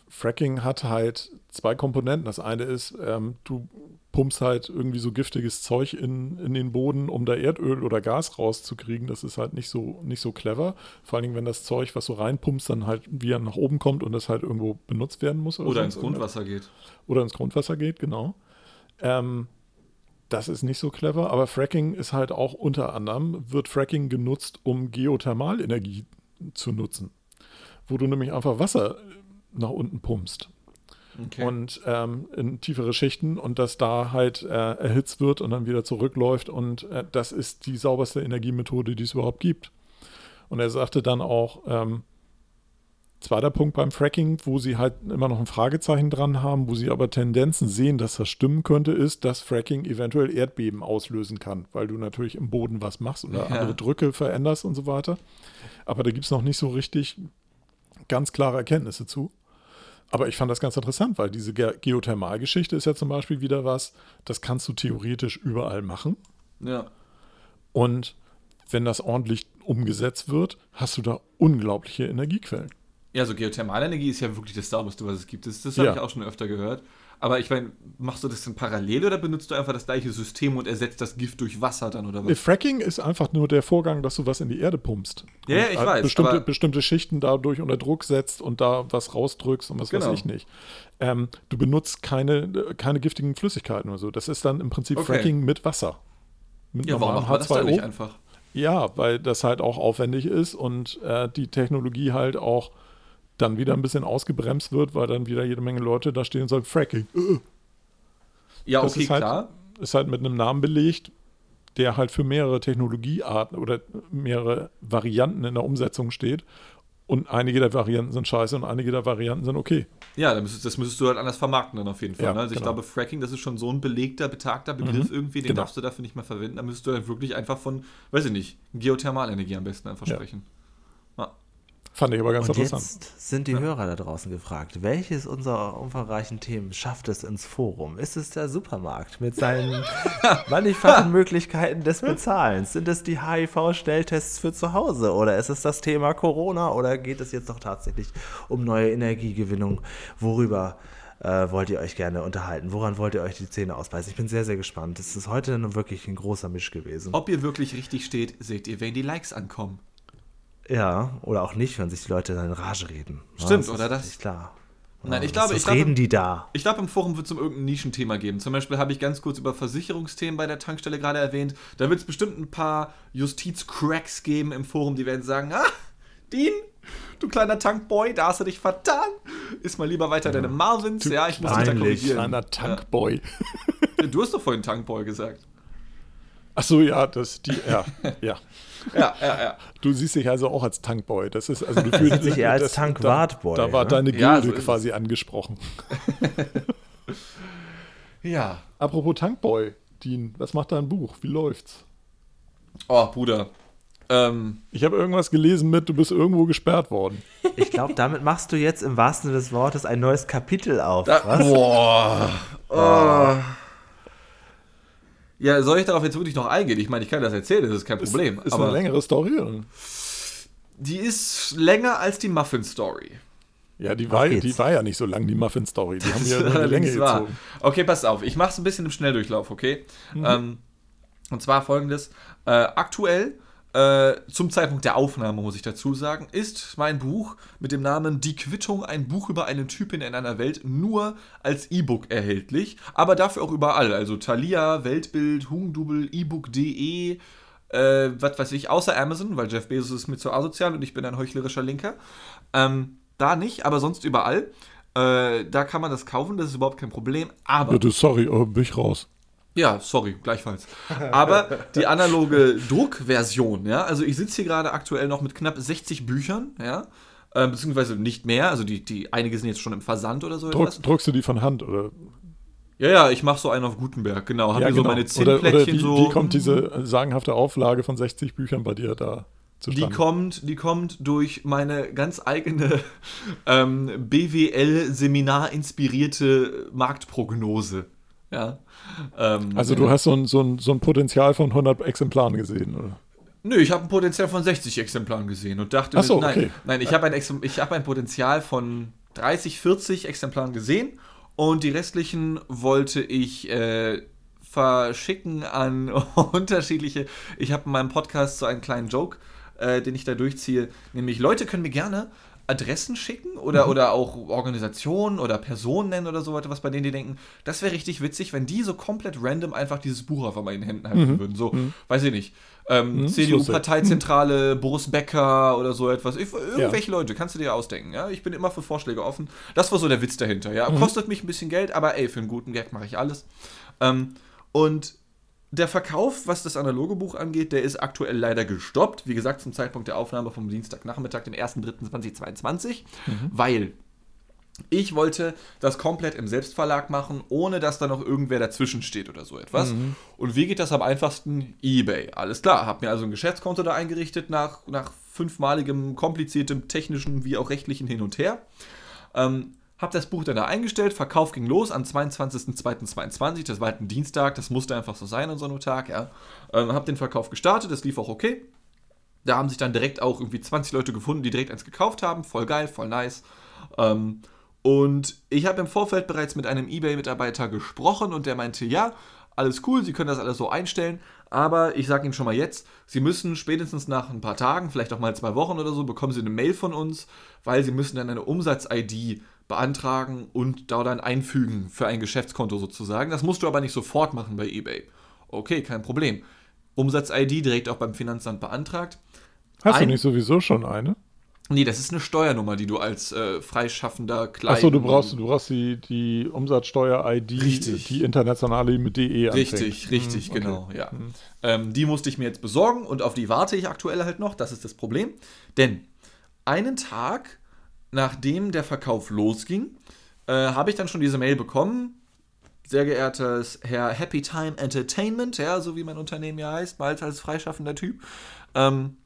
Fracking hat halt zwei Komponenten. Das eine ist, ähm, du pumpst halt irgendwie so giftiges Zeug in, in den Boden, um da Erdöl oder Gas rauszukriegen. Das ist halt nicht so, nicht so clever. Vor allen Dingen, wenn das Zeug, was du reinpumpst, dann halt wieder nach oben kommt und das halt irgendwo benutzt werden muss. Oder sonst ins. Grundwasser geht. Oder ins Grundwasser geht, genau. Ähm, das ist nicht so clever, aber Fracking ist halt auch unter anderem, wird Fracking genutzt, um Geothermalenergie zu nutzen. Wo du nämlich einfach Wasser nach unten pumpst Okay. und ähm, in tiefere Schichten und das da halt äh, erhitzt wird und dann wieder zurückläuft und äh, das ist die sauberste Energiemethode, die es überhaupt gibt. Und er sagte dann auch, ähm, zweiter Punkt beim Fracking, wo sie halt immer noch ein Fragezeichen dran haben, wo sie aber Tendenzen sehen, dass das stimmen könnte, ist, dass Fracking eventuell Erdbeben auslösen kann, weil du natürlich im Boden was machst oder Ja. andere Drücke veränderst und so weiter. Aber da gibt es noch nicht so richtig ganz klare Erkenntnisse zu. Aber ich fand das ganz interessant, weil diese Ge Geothermalgeschichte ist ja zum Beispiel wieder was, das kannst du theoretisch überall machen. ja. Und wenn das ordentlich umgesetzt wird, hast du da unglaubliche Energiequellen. Ja, so Geothermalenergie ist ja wirklich das Sauberste, was es gibt. Das, das habe Ja. ich auch schon öfter gehört. Aber ich meine, machst du das dann parallel oder benutzt du einfach das gleiche System und ersetzt das Gift durch Wasser dann oder Nee, was? Fracking ist einfach nur der Vorgang, dass du was in die Erde pumpst. Ja, ich halt weiß, Bestimmte, bestimmte Schichten dadurch unter Druck setzt und da was rausdrückst und was Genau. weiß ich nicht. Ähm, du benutzt keine, keine giftigen Flüssigkeiten oder so. Das ist dann im Prinzip Okay. Fracking mit Wasser. Mit Ja, warum macht man das dann nicht einfach? Ja, weil das halt auch aufwendig ist und äh, die Technologie halt auch dann wieder ein bisschen ausgebremst wird, weil dann wieder jede Menge Leute da stehen und sagen, Fracking. Äh. Ja, Das okay, ist halt, klar. Ist halt mit einem Namen belegt, der halt für mehrere Technologiearten oder mehrere Varianten in der Umsetzung steht. Und einige der Varianten sind scheiße und einige der Varianten sind okay. Ja, dann müsstest, das müsstest du halt anders vermarkten dann auf jeden Fall. Ja, ne? Also ich genau. glaube, Fracking, das ist schon so ein belegter, betagter Begriff irgendwie, den genau. darfst du dafür nicht mehr verwenden. Da müsstest du dann wirklich einfach von, weiß ich nicht, Geothermalenergie am besten einfach Ja. sprechen. Ja. Fand ich aber ganz Und interessant. jetzt sind die Hörer da draußen gefragt, welches unserer umfangreichen Themen schafft es ins Forum? Ist es der Supermarkt mit seinen mannigfachen Möglichkeiten des Bezahlens? Sind es die HIV-Schnelltests für zu Hause? Oder ist es das Thema Corona? Oder geht es jetzt doch tatsächlich um neue Energiegewinnung? Worüber äh, wollt ihr euch gerne unterhalten? Woran wollt ihr euch die Zähne ausbeißen? Ich bin sehr, sehr gespannt. Es ist heute nun wirklich ein großer Misch gewesen. Ob ihr wirklich richtig steht, seht ihr, wenn die Likes ankommen. Ja, oder auch nicht, wenn sich die Leute dann in Rage reden. Stimmt, Ja, oder ist das? Nicht klar. Nein, ich Was- glaube, ich glaube, reden die da? Ich glaube, im Forum wird es um irgendein Nischenthema geben. Zum Beispiel habe ich ganz kurz über Versicherungsthemen bei der Tankstelle gerade erwähnt. Da wird es bestimmt ein paar Justiz-Cracks geben im Forum, die werden sagen, ah, Dean, du kleiner Tankboy, da hast du dich vertan. Iss mal lieber weiter deine Marvins. Ja, ich muss dich da korrigieren. Kleiner Tankboy. Ja. Du hast doch vorhin Tankboy gesagt. Ach so, ja, das, die, ja, ja. Ja, ja, ja. Du siehst dich also auch als Tankboy. Das ist, also du fühlst sich eher als Tankwartboy, Da, da war ne? deine Gilde Ja, so quasi angesprochen. Ja. Apropos Tankboy, Dean, was macht dein Buch? Wie läuft's? Oh, Bruder. Ähm, Ich habe irgendwas gelesen mit, du bist irgendwo gesperrt worden. Ich glaube, damit machst du jetzt im wahrsten Sinne des Wortes ein neues Kapitel auf. da, was? Boah. Oh. Ja, soll ich darauf jetzt wirklich noch eingehen? Ich meine, ich kann das erzählen, das ist kein Problem. Ist, ist aber eine längere Story. Oder? die ist länger als die Muffin-Story. Ja, die war, die war ja nicht so lang, die Muffin-Story. Die haben ja die Länge wahr. gezogen. Okay, pass auf. Ich mache es ein bisschen im Schnelldurchlauf, okay? Mhm. Ähm, und zwar folgendes. Äh, aktuell, äh, zum Zeitpunkt der Aufnahme, muss ich dazu sagen, ist mein Buch mit dem Namen Die Quittung, ein Buch über eine Typin in einer Welt, nur als E-Book erhältlich. Aber dafür auch überall. Also Thalia, Weltbild, Hugendubel, ebook.de, äh, was weiß ich, außer Amazon, weil Jeff Bezos ist mir zu asozial und ich bin ein heuchlerischer Linker. Ähm, da nicht, aber sonst überall. Äh, da kann man das kaufen, das ist überhaupt kein Problem. Aber, Bitte, sorry, aber bin ich raus. Ja, sorry, gleichfalls. Aber die analoge Druckversion, ja, also ich sitze hier gerade aktuell noch mit knapp 60 Büchern, ja, äh, beziehungsweise nicht mehr, also die, die einige sind jetzt schon im Versand oder so Druck, etwas. druckst du die von Hand? Oder, Ja, ja, ich mache so einen auf Gutenberg, genau. Habe ja, hier so genau. meine oder, oder Zinnplättchen wie, so. wie kommt diese sagenhafte Auflage von 60 Büchern bei dir da zustande? Die kommt, die kommt durch meine ganz eigene ähm, BWL-Seminar inspirierte Marktprognose. Ja. Ähm, also du hast so ein, so, ein, so ein Potenzial von 100 Exemplaren gesehen, oder? Nö, ich habe ein Potenzial von 60 Exemplaren gesehen und dachte, Ach so, mir, nein, okay. nein, ich habe ein, ich hab ein Potenzial von 30, 40 Exemplaren gesehen und die restlichen wollte ich äh, verschicken an unterschiedliche. Ich habe in meinem Podcast so einen kleinen Joke, äh, den ich da durchziehe, nämlich Leute können mir gerne Adressen schicken oder, Mhm. oder auch Organisationen oder Personen nennen oder so weiter, was bei denen die denken, das wäre richtig witzig, wenn die so komplett random einfach dieses Buch auf einmal in den Händen halten würden. So, weiß ich nicht. Ähm, Mhm, CDU-Parteizentrale, Boris Becker oder so etwas. Ich, irgendwelche Leute, kannst du dir ausdenken. Ja? Ich bin immer für Vorschläge offen. Das war so der Witz dahinter. Ja? Kostet mich ein bisschen Geld, aber ey, für einen guten Gag mache ich alles. Ähm, und der Verkauf, was das analoge Buch angeht, der ist aktuell leider gestoppt. Wie gesagt, zum Zeitpunkt der Aufnahme vom Dienstagnachmittag, dem 1.3.2022, weil ich wollte das komplett im Selbstverlag machen, ohne dass da noch irgendwer dazwischen steht oder so etwas. Und wie geht das am einfachsten? eBay. Alles klar, habe mir also ein Geschäftskonto da eingerichtet nach, nach fünfmaligem kompliziertem technischen wie auch rechtlichen Hin und Her. Ähm, hab das Buch dann da eingestellt, Verkauf ging los am 22.02.22, das war halt ein Dienstag, das musste einfach so sein an so einem Tag, ja. Ähm, hab den Verkauf gestartet, das lief auch okay. Da haben sich dann direkt auch irgendwie 20 Leute gefunden, die direkt eins gekauft haben, voll geil, voll nice. Ähm, und ich habe im Vorfeld bereits mit einem eBay-Mitarbeiter gesprochen und der meinte, ja, alles cool, Sie können das alles so einstellen, aber ich sage Ihnen schon mal jetzt, Sie müssen spätestens nach ein paar Tagen, vielleicht auch mal zwei Wochen oder so, bekommen Sie eine Mail von uns, weil Sie müssen dann eine Umsatz-ID beantragen und da dann einfügen für ein Geschäftskonto sozusagen. Das musst du aber nicht sofort machen bei eBay. Okay, kein Problem. Umsatz-ID direkt auch beim Finanzamt beantragt. Hast Ein- du nicht sowieso schon eine? Nee, das ist eine Steuernummer, die du als äh, freischaffender Klein... Achso, du brauchst, du brauchst die, die Umsatzsteuer-ID, die internationale mit DE anfängt. Richtig, richtig, Hm, okay. genau, ja. Ähm, die musste ich mir jetzt besorgen und auf die warte ich aktuell halt noch, das ist das Problem. Denn einen Tag nachdem der Verkauf losging, äh, habe ich dann schon diese Mail bekommen. Sehr geehrtes Herr Happy Time Entertainment, ja, so wie mein Unternehmen ja heißt, bald als freischaffender Typ. Ähm,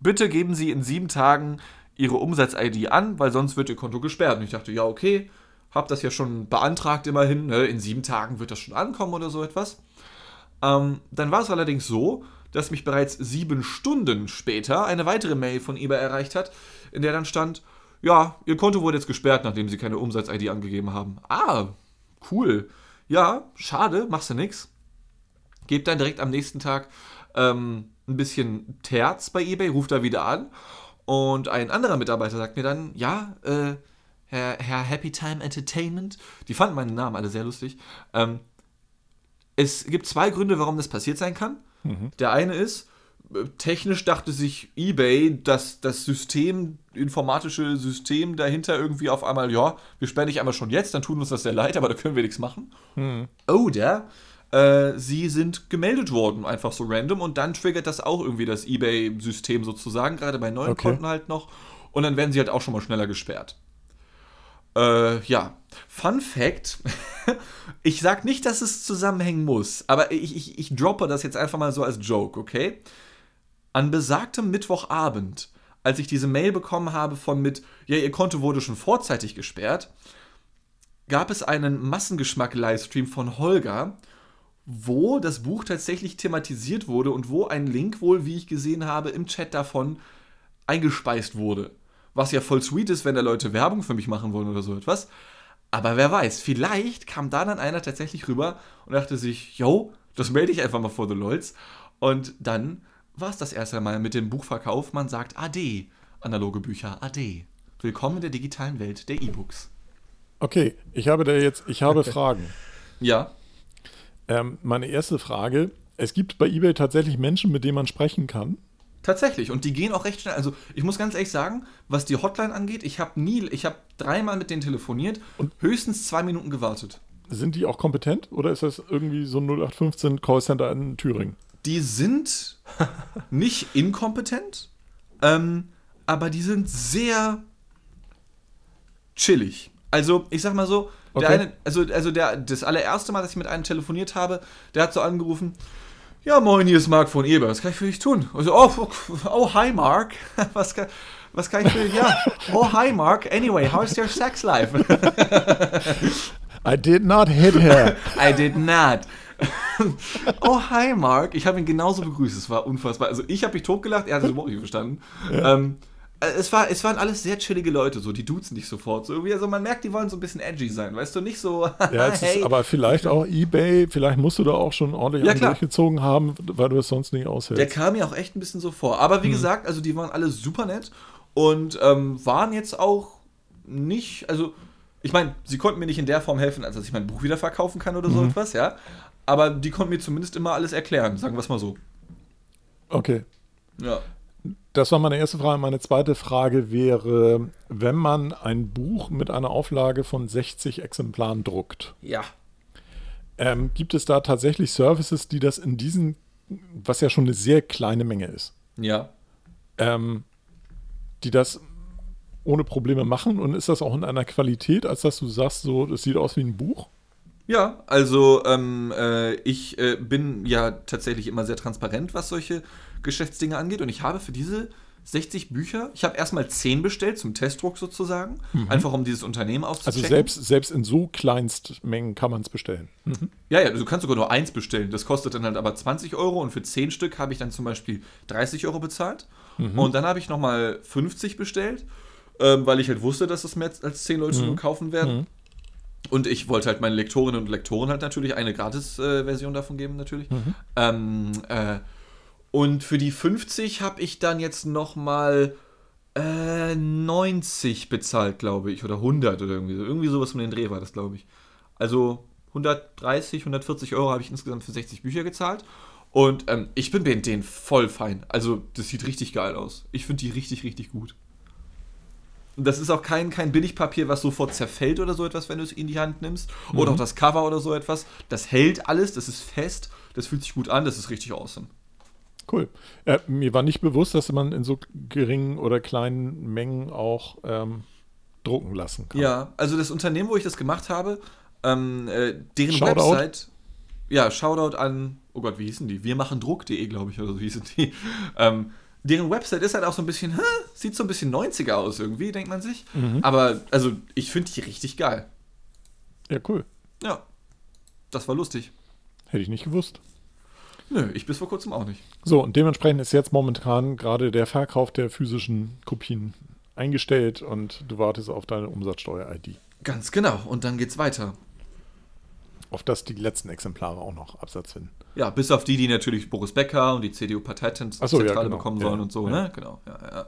bitte geben Sie in sieben Tagen Ihre Umsatz-ID an, weil sonst wird Ihr Konto gesperrt. Und ich dachte, ja, okay, hab das ja schon beantragt immerhin, ne? in sieben Tagen wird das schon ankommen oder so etwas. Ähm, dann war es allerdings so, dass mich bereits sieben Stunden später eine weitere Mail von eBay erreicht hat, in der dann stand, ja, Ihr Konto wurde jetzt gesperrt, nachdem Sie keine Umsatz-ID angegeben haben. Ah, cool. Ja, schade, machst du nix. Gebt dann direkt am nächsten Tag ähm, ein bisschen Terz bei eBay, ruft da wieder an Und ein anderer Mitarbeiter sagt mir dann, ja, äh, Herr, Herr Happy Time Entertainment, die fanden meinen Namen alle sehr lustig. Ähm, es gibt zwei Gründe, warum das passiert sein kann. Der eine ist, technisch dachte sich eBay, dass das System, informatische System dahinter irgendwie auf einmal, ja, wir sperren dich einmal schon jetzt, dann tut uns das sehr leid, aber da können wir nichts machen. Oder äh, sie sind gemeldet worden, einfach so random, und dann triggert das auch irgendwie das eBay-System sozusagen, gerade bei neuen Okay. Konten halt noch. Und dann werden sie halt auch schon mal schneller gesperrt. Äh, ja. Fun Fact: Ich sag nicht, dass es zusammenhängen muss, aber ich, ich, ich droppe das jetzt einfach mal so als Joke, okay? An besagtem Mittwochabend, als ich diese Mail bekommen habe von mit, ja, ihr Konto wurde schon vorzeitig gesperrt, gab es einen Massengeschmack-Livestream von Holger, wo das Buch tatsächlich thematisiert wurde und wo ein Link wohl, wie ich gesehen habe, im Chat davon eingespeist wurde. Was ja voll sweet ist, wenn da Leute Werbung für mich machen wollen oder so etwas. Aber wer weiß, vielleicht kam da dann einer tatsächlich rüber und dachte sich, yo, das melde ich einfach mal vor The LOLs. Und dann war es das erste Mal mit dem Buchverkauf. Man sagt AD, analoge Bücher, AD. Willkommen in der digitalen Welt der E-Books. Okay, ich habe da jetzt, ich habe Fragen. Ja, Ähm, meine erste Frage: Es gibt bei eBay tatsächlich Menschen, mit denen man sprechen kann. Tatsächlich. Und die gehen auch recht schnell. Also ich muss ganz ehrlich sagen, was die Hotline angeht, ich habe nie, ich habe dreimal mit denen telefoniert und höchstens zwei Minuten gewartet. Sind die auch kompetent oder ist das irgendwie so ein 0815 Callcenter in Thüringen? Die sind nicht inkompetent, ähm, aber die sind sehr chillig. Also ich sag mal so, der Okay. eine, also, also der, das allererste Mal, dass ich mit einem telefoniert habe, der hat so angerufen, ja moin, hier ist Marc von Eber, was kann ich für dich tun? Also, oh, oh hi Marc, was kann, was kann ich für dich, ja, oh hi Marc, anyway, how's your sex life? I did not hit her. I did not. oh, hi, Mark. Ich habe ihn genauso begrüßt. Es war unfassbar. Also, ich habe mich totgelacht, er hat es überhaupt nicht verstanden. Ähm, äh, es, war, es waren alles sehr chillige Leute, so, die duzen dich sofort. So, irgendwie, also man merkt, die wollen so ein bisschen edgy sein, weißt du, nicht so. Ja, es ist aber vielleicht auch eBay, vielleicht musst du da auch schon ordentlich Ja, durchgezogen haben, weil du es sonst nicht Der aushältst. kam mir auch echt ein bisschen so vor. Aber wie gesagt, also die waren alle super nett und ähm, waren jetzt auch nicht, also ich meine, sie konnten mir nicht in der Form helfen, als dass ich mein Buch wieder verkaufen kann oder so etwas, ja. Aber die konnten mir zumindest immer alles erklären, sagen wir es mal so. Okay. Ja. Das war meine erste Frage. Meine zweite Frage wäre, wenn man ein Buch mit einer Auflage von 60 Exemplaren druckt, Ja. ähm, gibt es da tatsächlich Services, die das in diesen, was ja schon eine sehr kleine Menge ist, Ja. ähm, die das ohne Probleme machen? Und ist das auch in einer Qualität, als dass du sagst, so, das sieht aus wie ein Buch? Ja, also ähm, äh, ich äh, bin ja tatsächlich immer sehr transparent, was solche Geschäftsdinge angeht. Und ich habe für diese 60 Bücher, ich habe erstmal 10 bestellt zum Testdruck sozusagen, einfach um dieses Unternehmen Also aufzuchecken. selbst, selbst in so Kleinstmengen kann man es bestellen. Ja, ja, du kannst sogar nur eins bestellen. Das kostet dann halt aber 20 Euro und für 10 Stück habe ich dann zum Beispiel 30 Euro bezahlt. Und dann habe ich nochmal 50 bestellt, ähm, weil ich halt wusste, dass es mehr als 10 Leute nur kaufen werden. Und ich wollte halt meinen Lektorinnen und Lektoren halt natürlich eine Gratis-Version davon geben, natürlich. Ähm, äh, und für die 50 habe ich dann jetzt nochmal äh, 90 bezahlt, glaube ich. Oder 100 oder irgendwie so. Irgendwie sowas um den Dreh war das, glaube ich. Also 130, 140 Euro habe ich insgesamt für 60 Bücher gezahlt. Und ähm, ich bin mit denen voll fein. Also, das sieht richtig geil aus. Ich finde die richtig, richtig gut. Und das ist auch kein, kein Billigpapier, was sofort zerfällt oder so etwas, wenn du es in die Hand nimmst. Oder auch das Cover oder so etwas. Das hält alles, das ist fest, das fühlt sich gut an, das ist richtig awesome. Cool. Äh, mir war nicht bewusst, dass man in so geringen oder kleinen Mengen auch ähm, drucken lassen kann. Ja, also das Unternehmen, wo ich das gemacht habe, ähm, äh, deren Shoutout. Website. Ja, Shoutout an, oh Gott, wie hießen die? Wir machen Druck.de, glaube ich, oder so hießen die. Ähm, deren Website ist halt auch so ein bisschen, hä, sieht so ein bisschen 90er aus irgendwie, denkt man sich. Aber, also, ich finde die richtig geil. Ja, cool. Ja, das war lustig. Hätte ich nicht gewusst. Nö, ich bis vor kurzem auch nicht. So, und dementsprechend ist jetzt momentan gerade der Verkauf der physischen Kopien eingestellt und du wartest auf deine Umsatzsteuer-ID. Ganz genau. Und dann geht's weiter. Auf das die letzten Exemplare auch noch Absatz finden. Ja, bis auf die, die natürlich Boris Becker und die CDU-Parteizentrale ja, genau. bekommen Ja, sollen und so, ja. ne? Genau, ja, ja. Ja,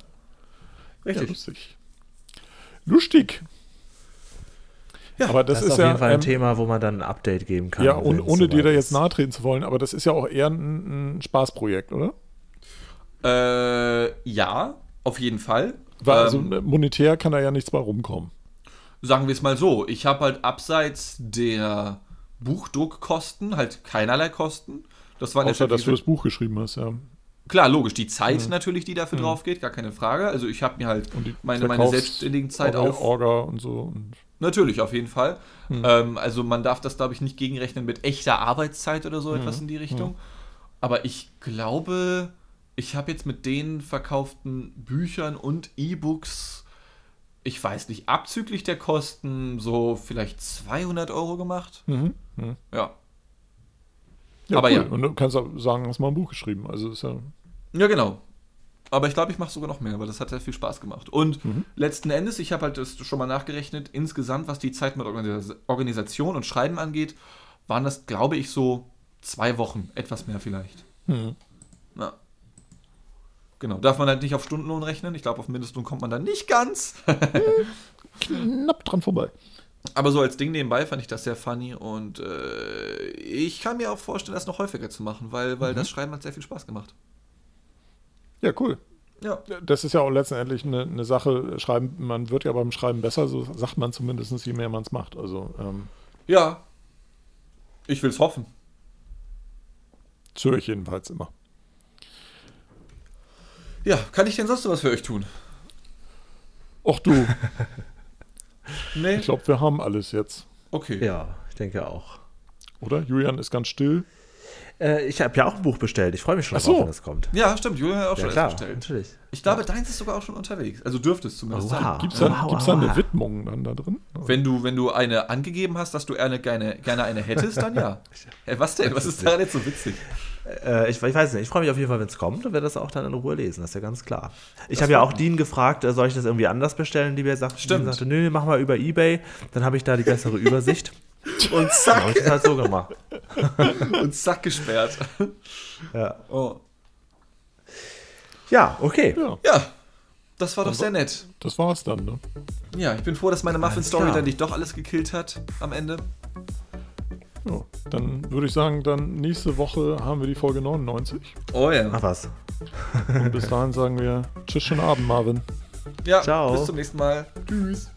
Richtig. lustig. Lustig. Ja, aber das, Das, ist ist auf ja, jeden Fall ein ähm, Thema, wo man dann ein Update geben kann. ja, und, ohne dir da jetzt ist. nahe treten zu wollen, aber das ist ja auch eher ein, ein Spaßprojekt, oder? Äh, ja, auf jeden Fall. Weil also Ähm, monetär kann da ja nichts bei rumkommen. sagen wir es mal so, ich habe halt abseits der Buchdruckkosten halt keinerlei Kosten. Das waren Außer, dass du das Buch geschrieben hast, ja. Klar, logisch, die Zeit natürlich, die dafür drauf geht, gar keine Frage. Also ich habe mir halt meine, meine selbstständigen Zeit auf. Orga und so. Und Natürlich, auf jeden Fall. Ähm, also man darf das, glaube ich, nicht gegenrechnen mit echter Arbeitszeit oder so etwas in die Richtung. Aber ich glaube, ich habe jetzt mit den verkauften Büchern und E-Books, ich weiß nicht, abzüglich der Kosten so vielleicht 200 Euro gemacht. Mhm. Mhm. Ja. Ja, Aber cool. ja. Und du kannst auch sagen, hast mal ein Buch geschrieben. Also ist ja. Ja, genau. Aber ich glaube, ich mache sogar noch mehr, weil das hat sehr viel Spaß gemacht. Und letzten Endes, ich habe halt das schon mal nachgerechnet, insgesamt, was die Zeit mit Organis Organisation und Schreiben angeht, waren das, glaube ich, so zwei Wochen, etwas mehr vielleicht. Mhm. Ja. Genau, darf man halt nicht auf Stundenlohn rechnen. Ich glaube, auf Mindestlohn kommt man dann nicht ganz. Knapp dran vorbei. Aber so als Ding nebenbei fand ich das sehr funny und äh, ich kann mir auch vorstellen, das noch häufiger zu machen, weil, weil das Schreiben hat sehr viel Spaß gemacht. Ja, cool. Ja. Das ist ja auch letztendlich eine, eine Sache. Schreiben, man wird ja beim Schreiben besser, so sagt man zumindest, je mehr man es macht. Also, ähm, Ja. Ich will es hoffen. das höre ich jedenfalls immer. Ja, kann ich denn sonst noch was für euch tun? Och du, Nee. ich glaube, wir haben alles jetzt. Okay. Ja, ich denke auch. Oder? Julian ist ganz still. Äh, ich habe ja auch ein Buch bestellt. Ich freue mich schon Ach so. drauf, wenn es kommt. Ja, stimmt. Julian hat auch Ja, schon klar, bestellt. natürlich. Ich glaube, deins ist sogar auch schon unterwegs. Also dürfte es zumindest Oh, sein. wow. Gibt es da, Wow, gibt's da eine wow. Widmung dann da drin? Wenn du, wenn du eine angegeben hast, dass du gerne, gerne, gerne eine hättest, dann ja. Äh, was denn? Was ist daran jetzt so witzig? Äh, ich, ich weiß nicht, ich freue mich auf jeden Fall, wenn es kommt und werde das auch dann in Ruhe lesen, das ist ja ganz klar. Ich habe ja auch Dean gefragt, äh, soll ich das irgendwie anders bestellen? Die mir sagt, Stimmt. Sagte, nö, mach mal über Ebay, dann habe ich da die bessere Übersicht. Und Dann habe zack, ich das halt so gemacht. und zack gesperrt. Ja, Oh. ja okay. Ja, Ja, das war doch sehr nett. das war's dann. Ne? Ja, ich bin froh, dass meine Muffin-Story dann nicht doch alles gekillt hat am Ende. Ja, dann würde ich sagen, dann nächste Woche haben wir die Folge 99. Oh ja. Ach was. Und bis dahin sagen wir Tschüss, schönen Abend, Marvin. Ja, Ciao. bis zum nächsten Mal. Tschüss.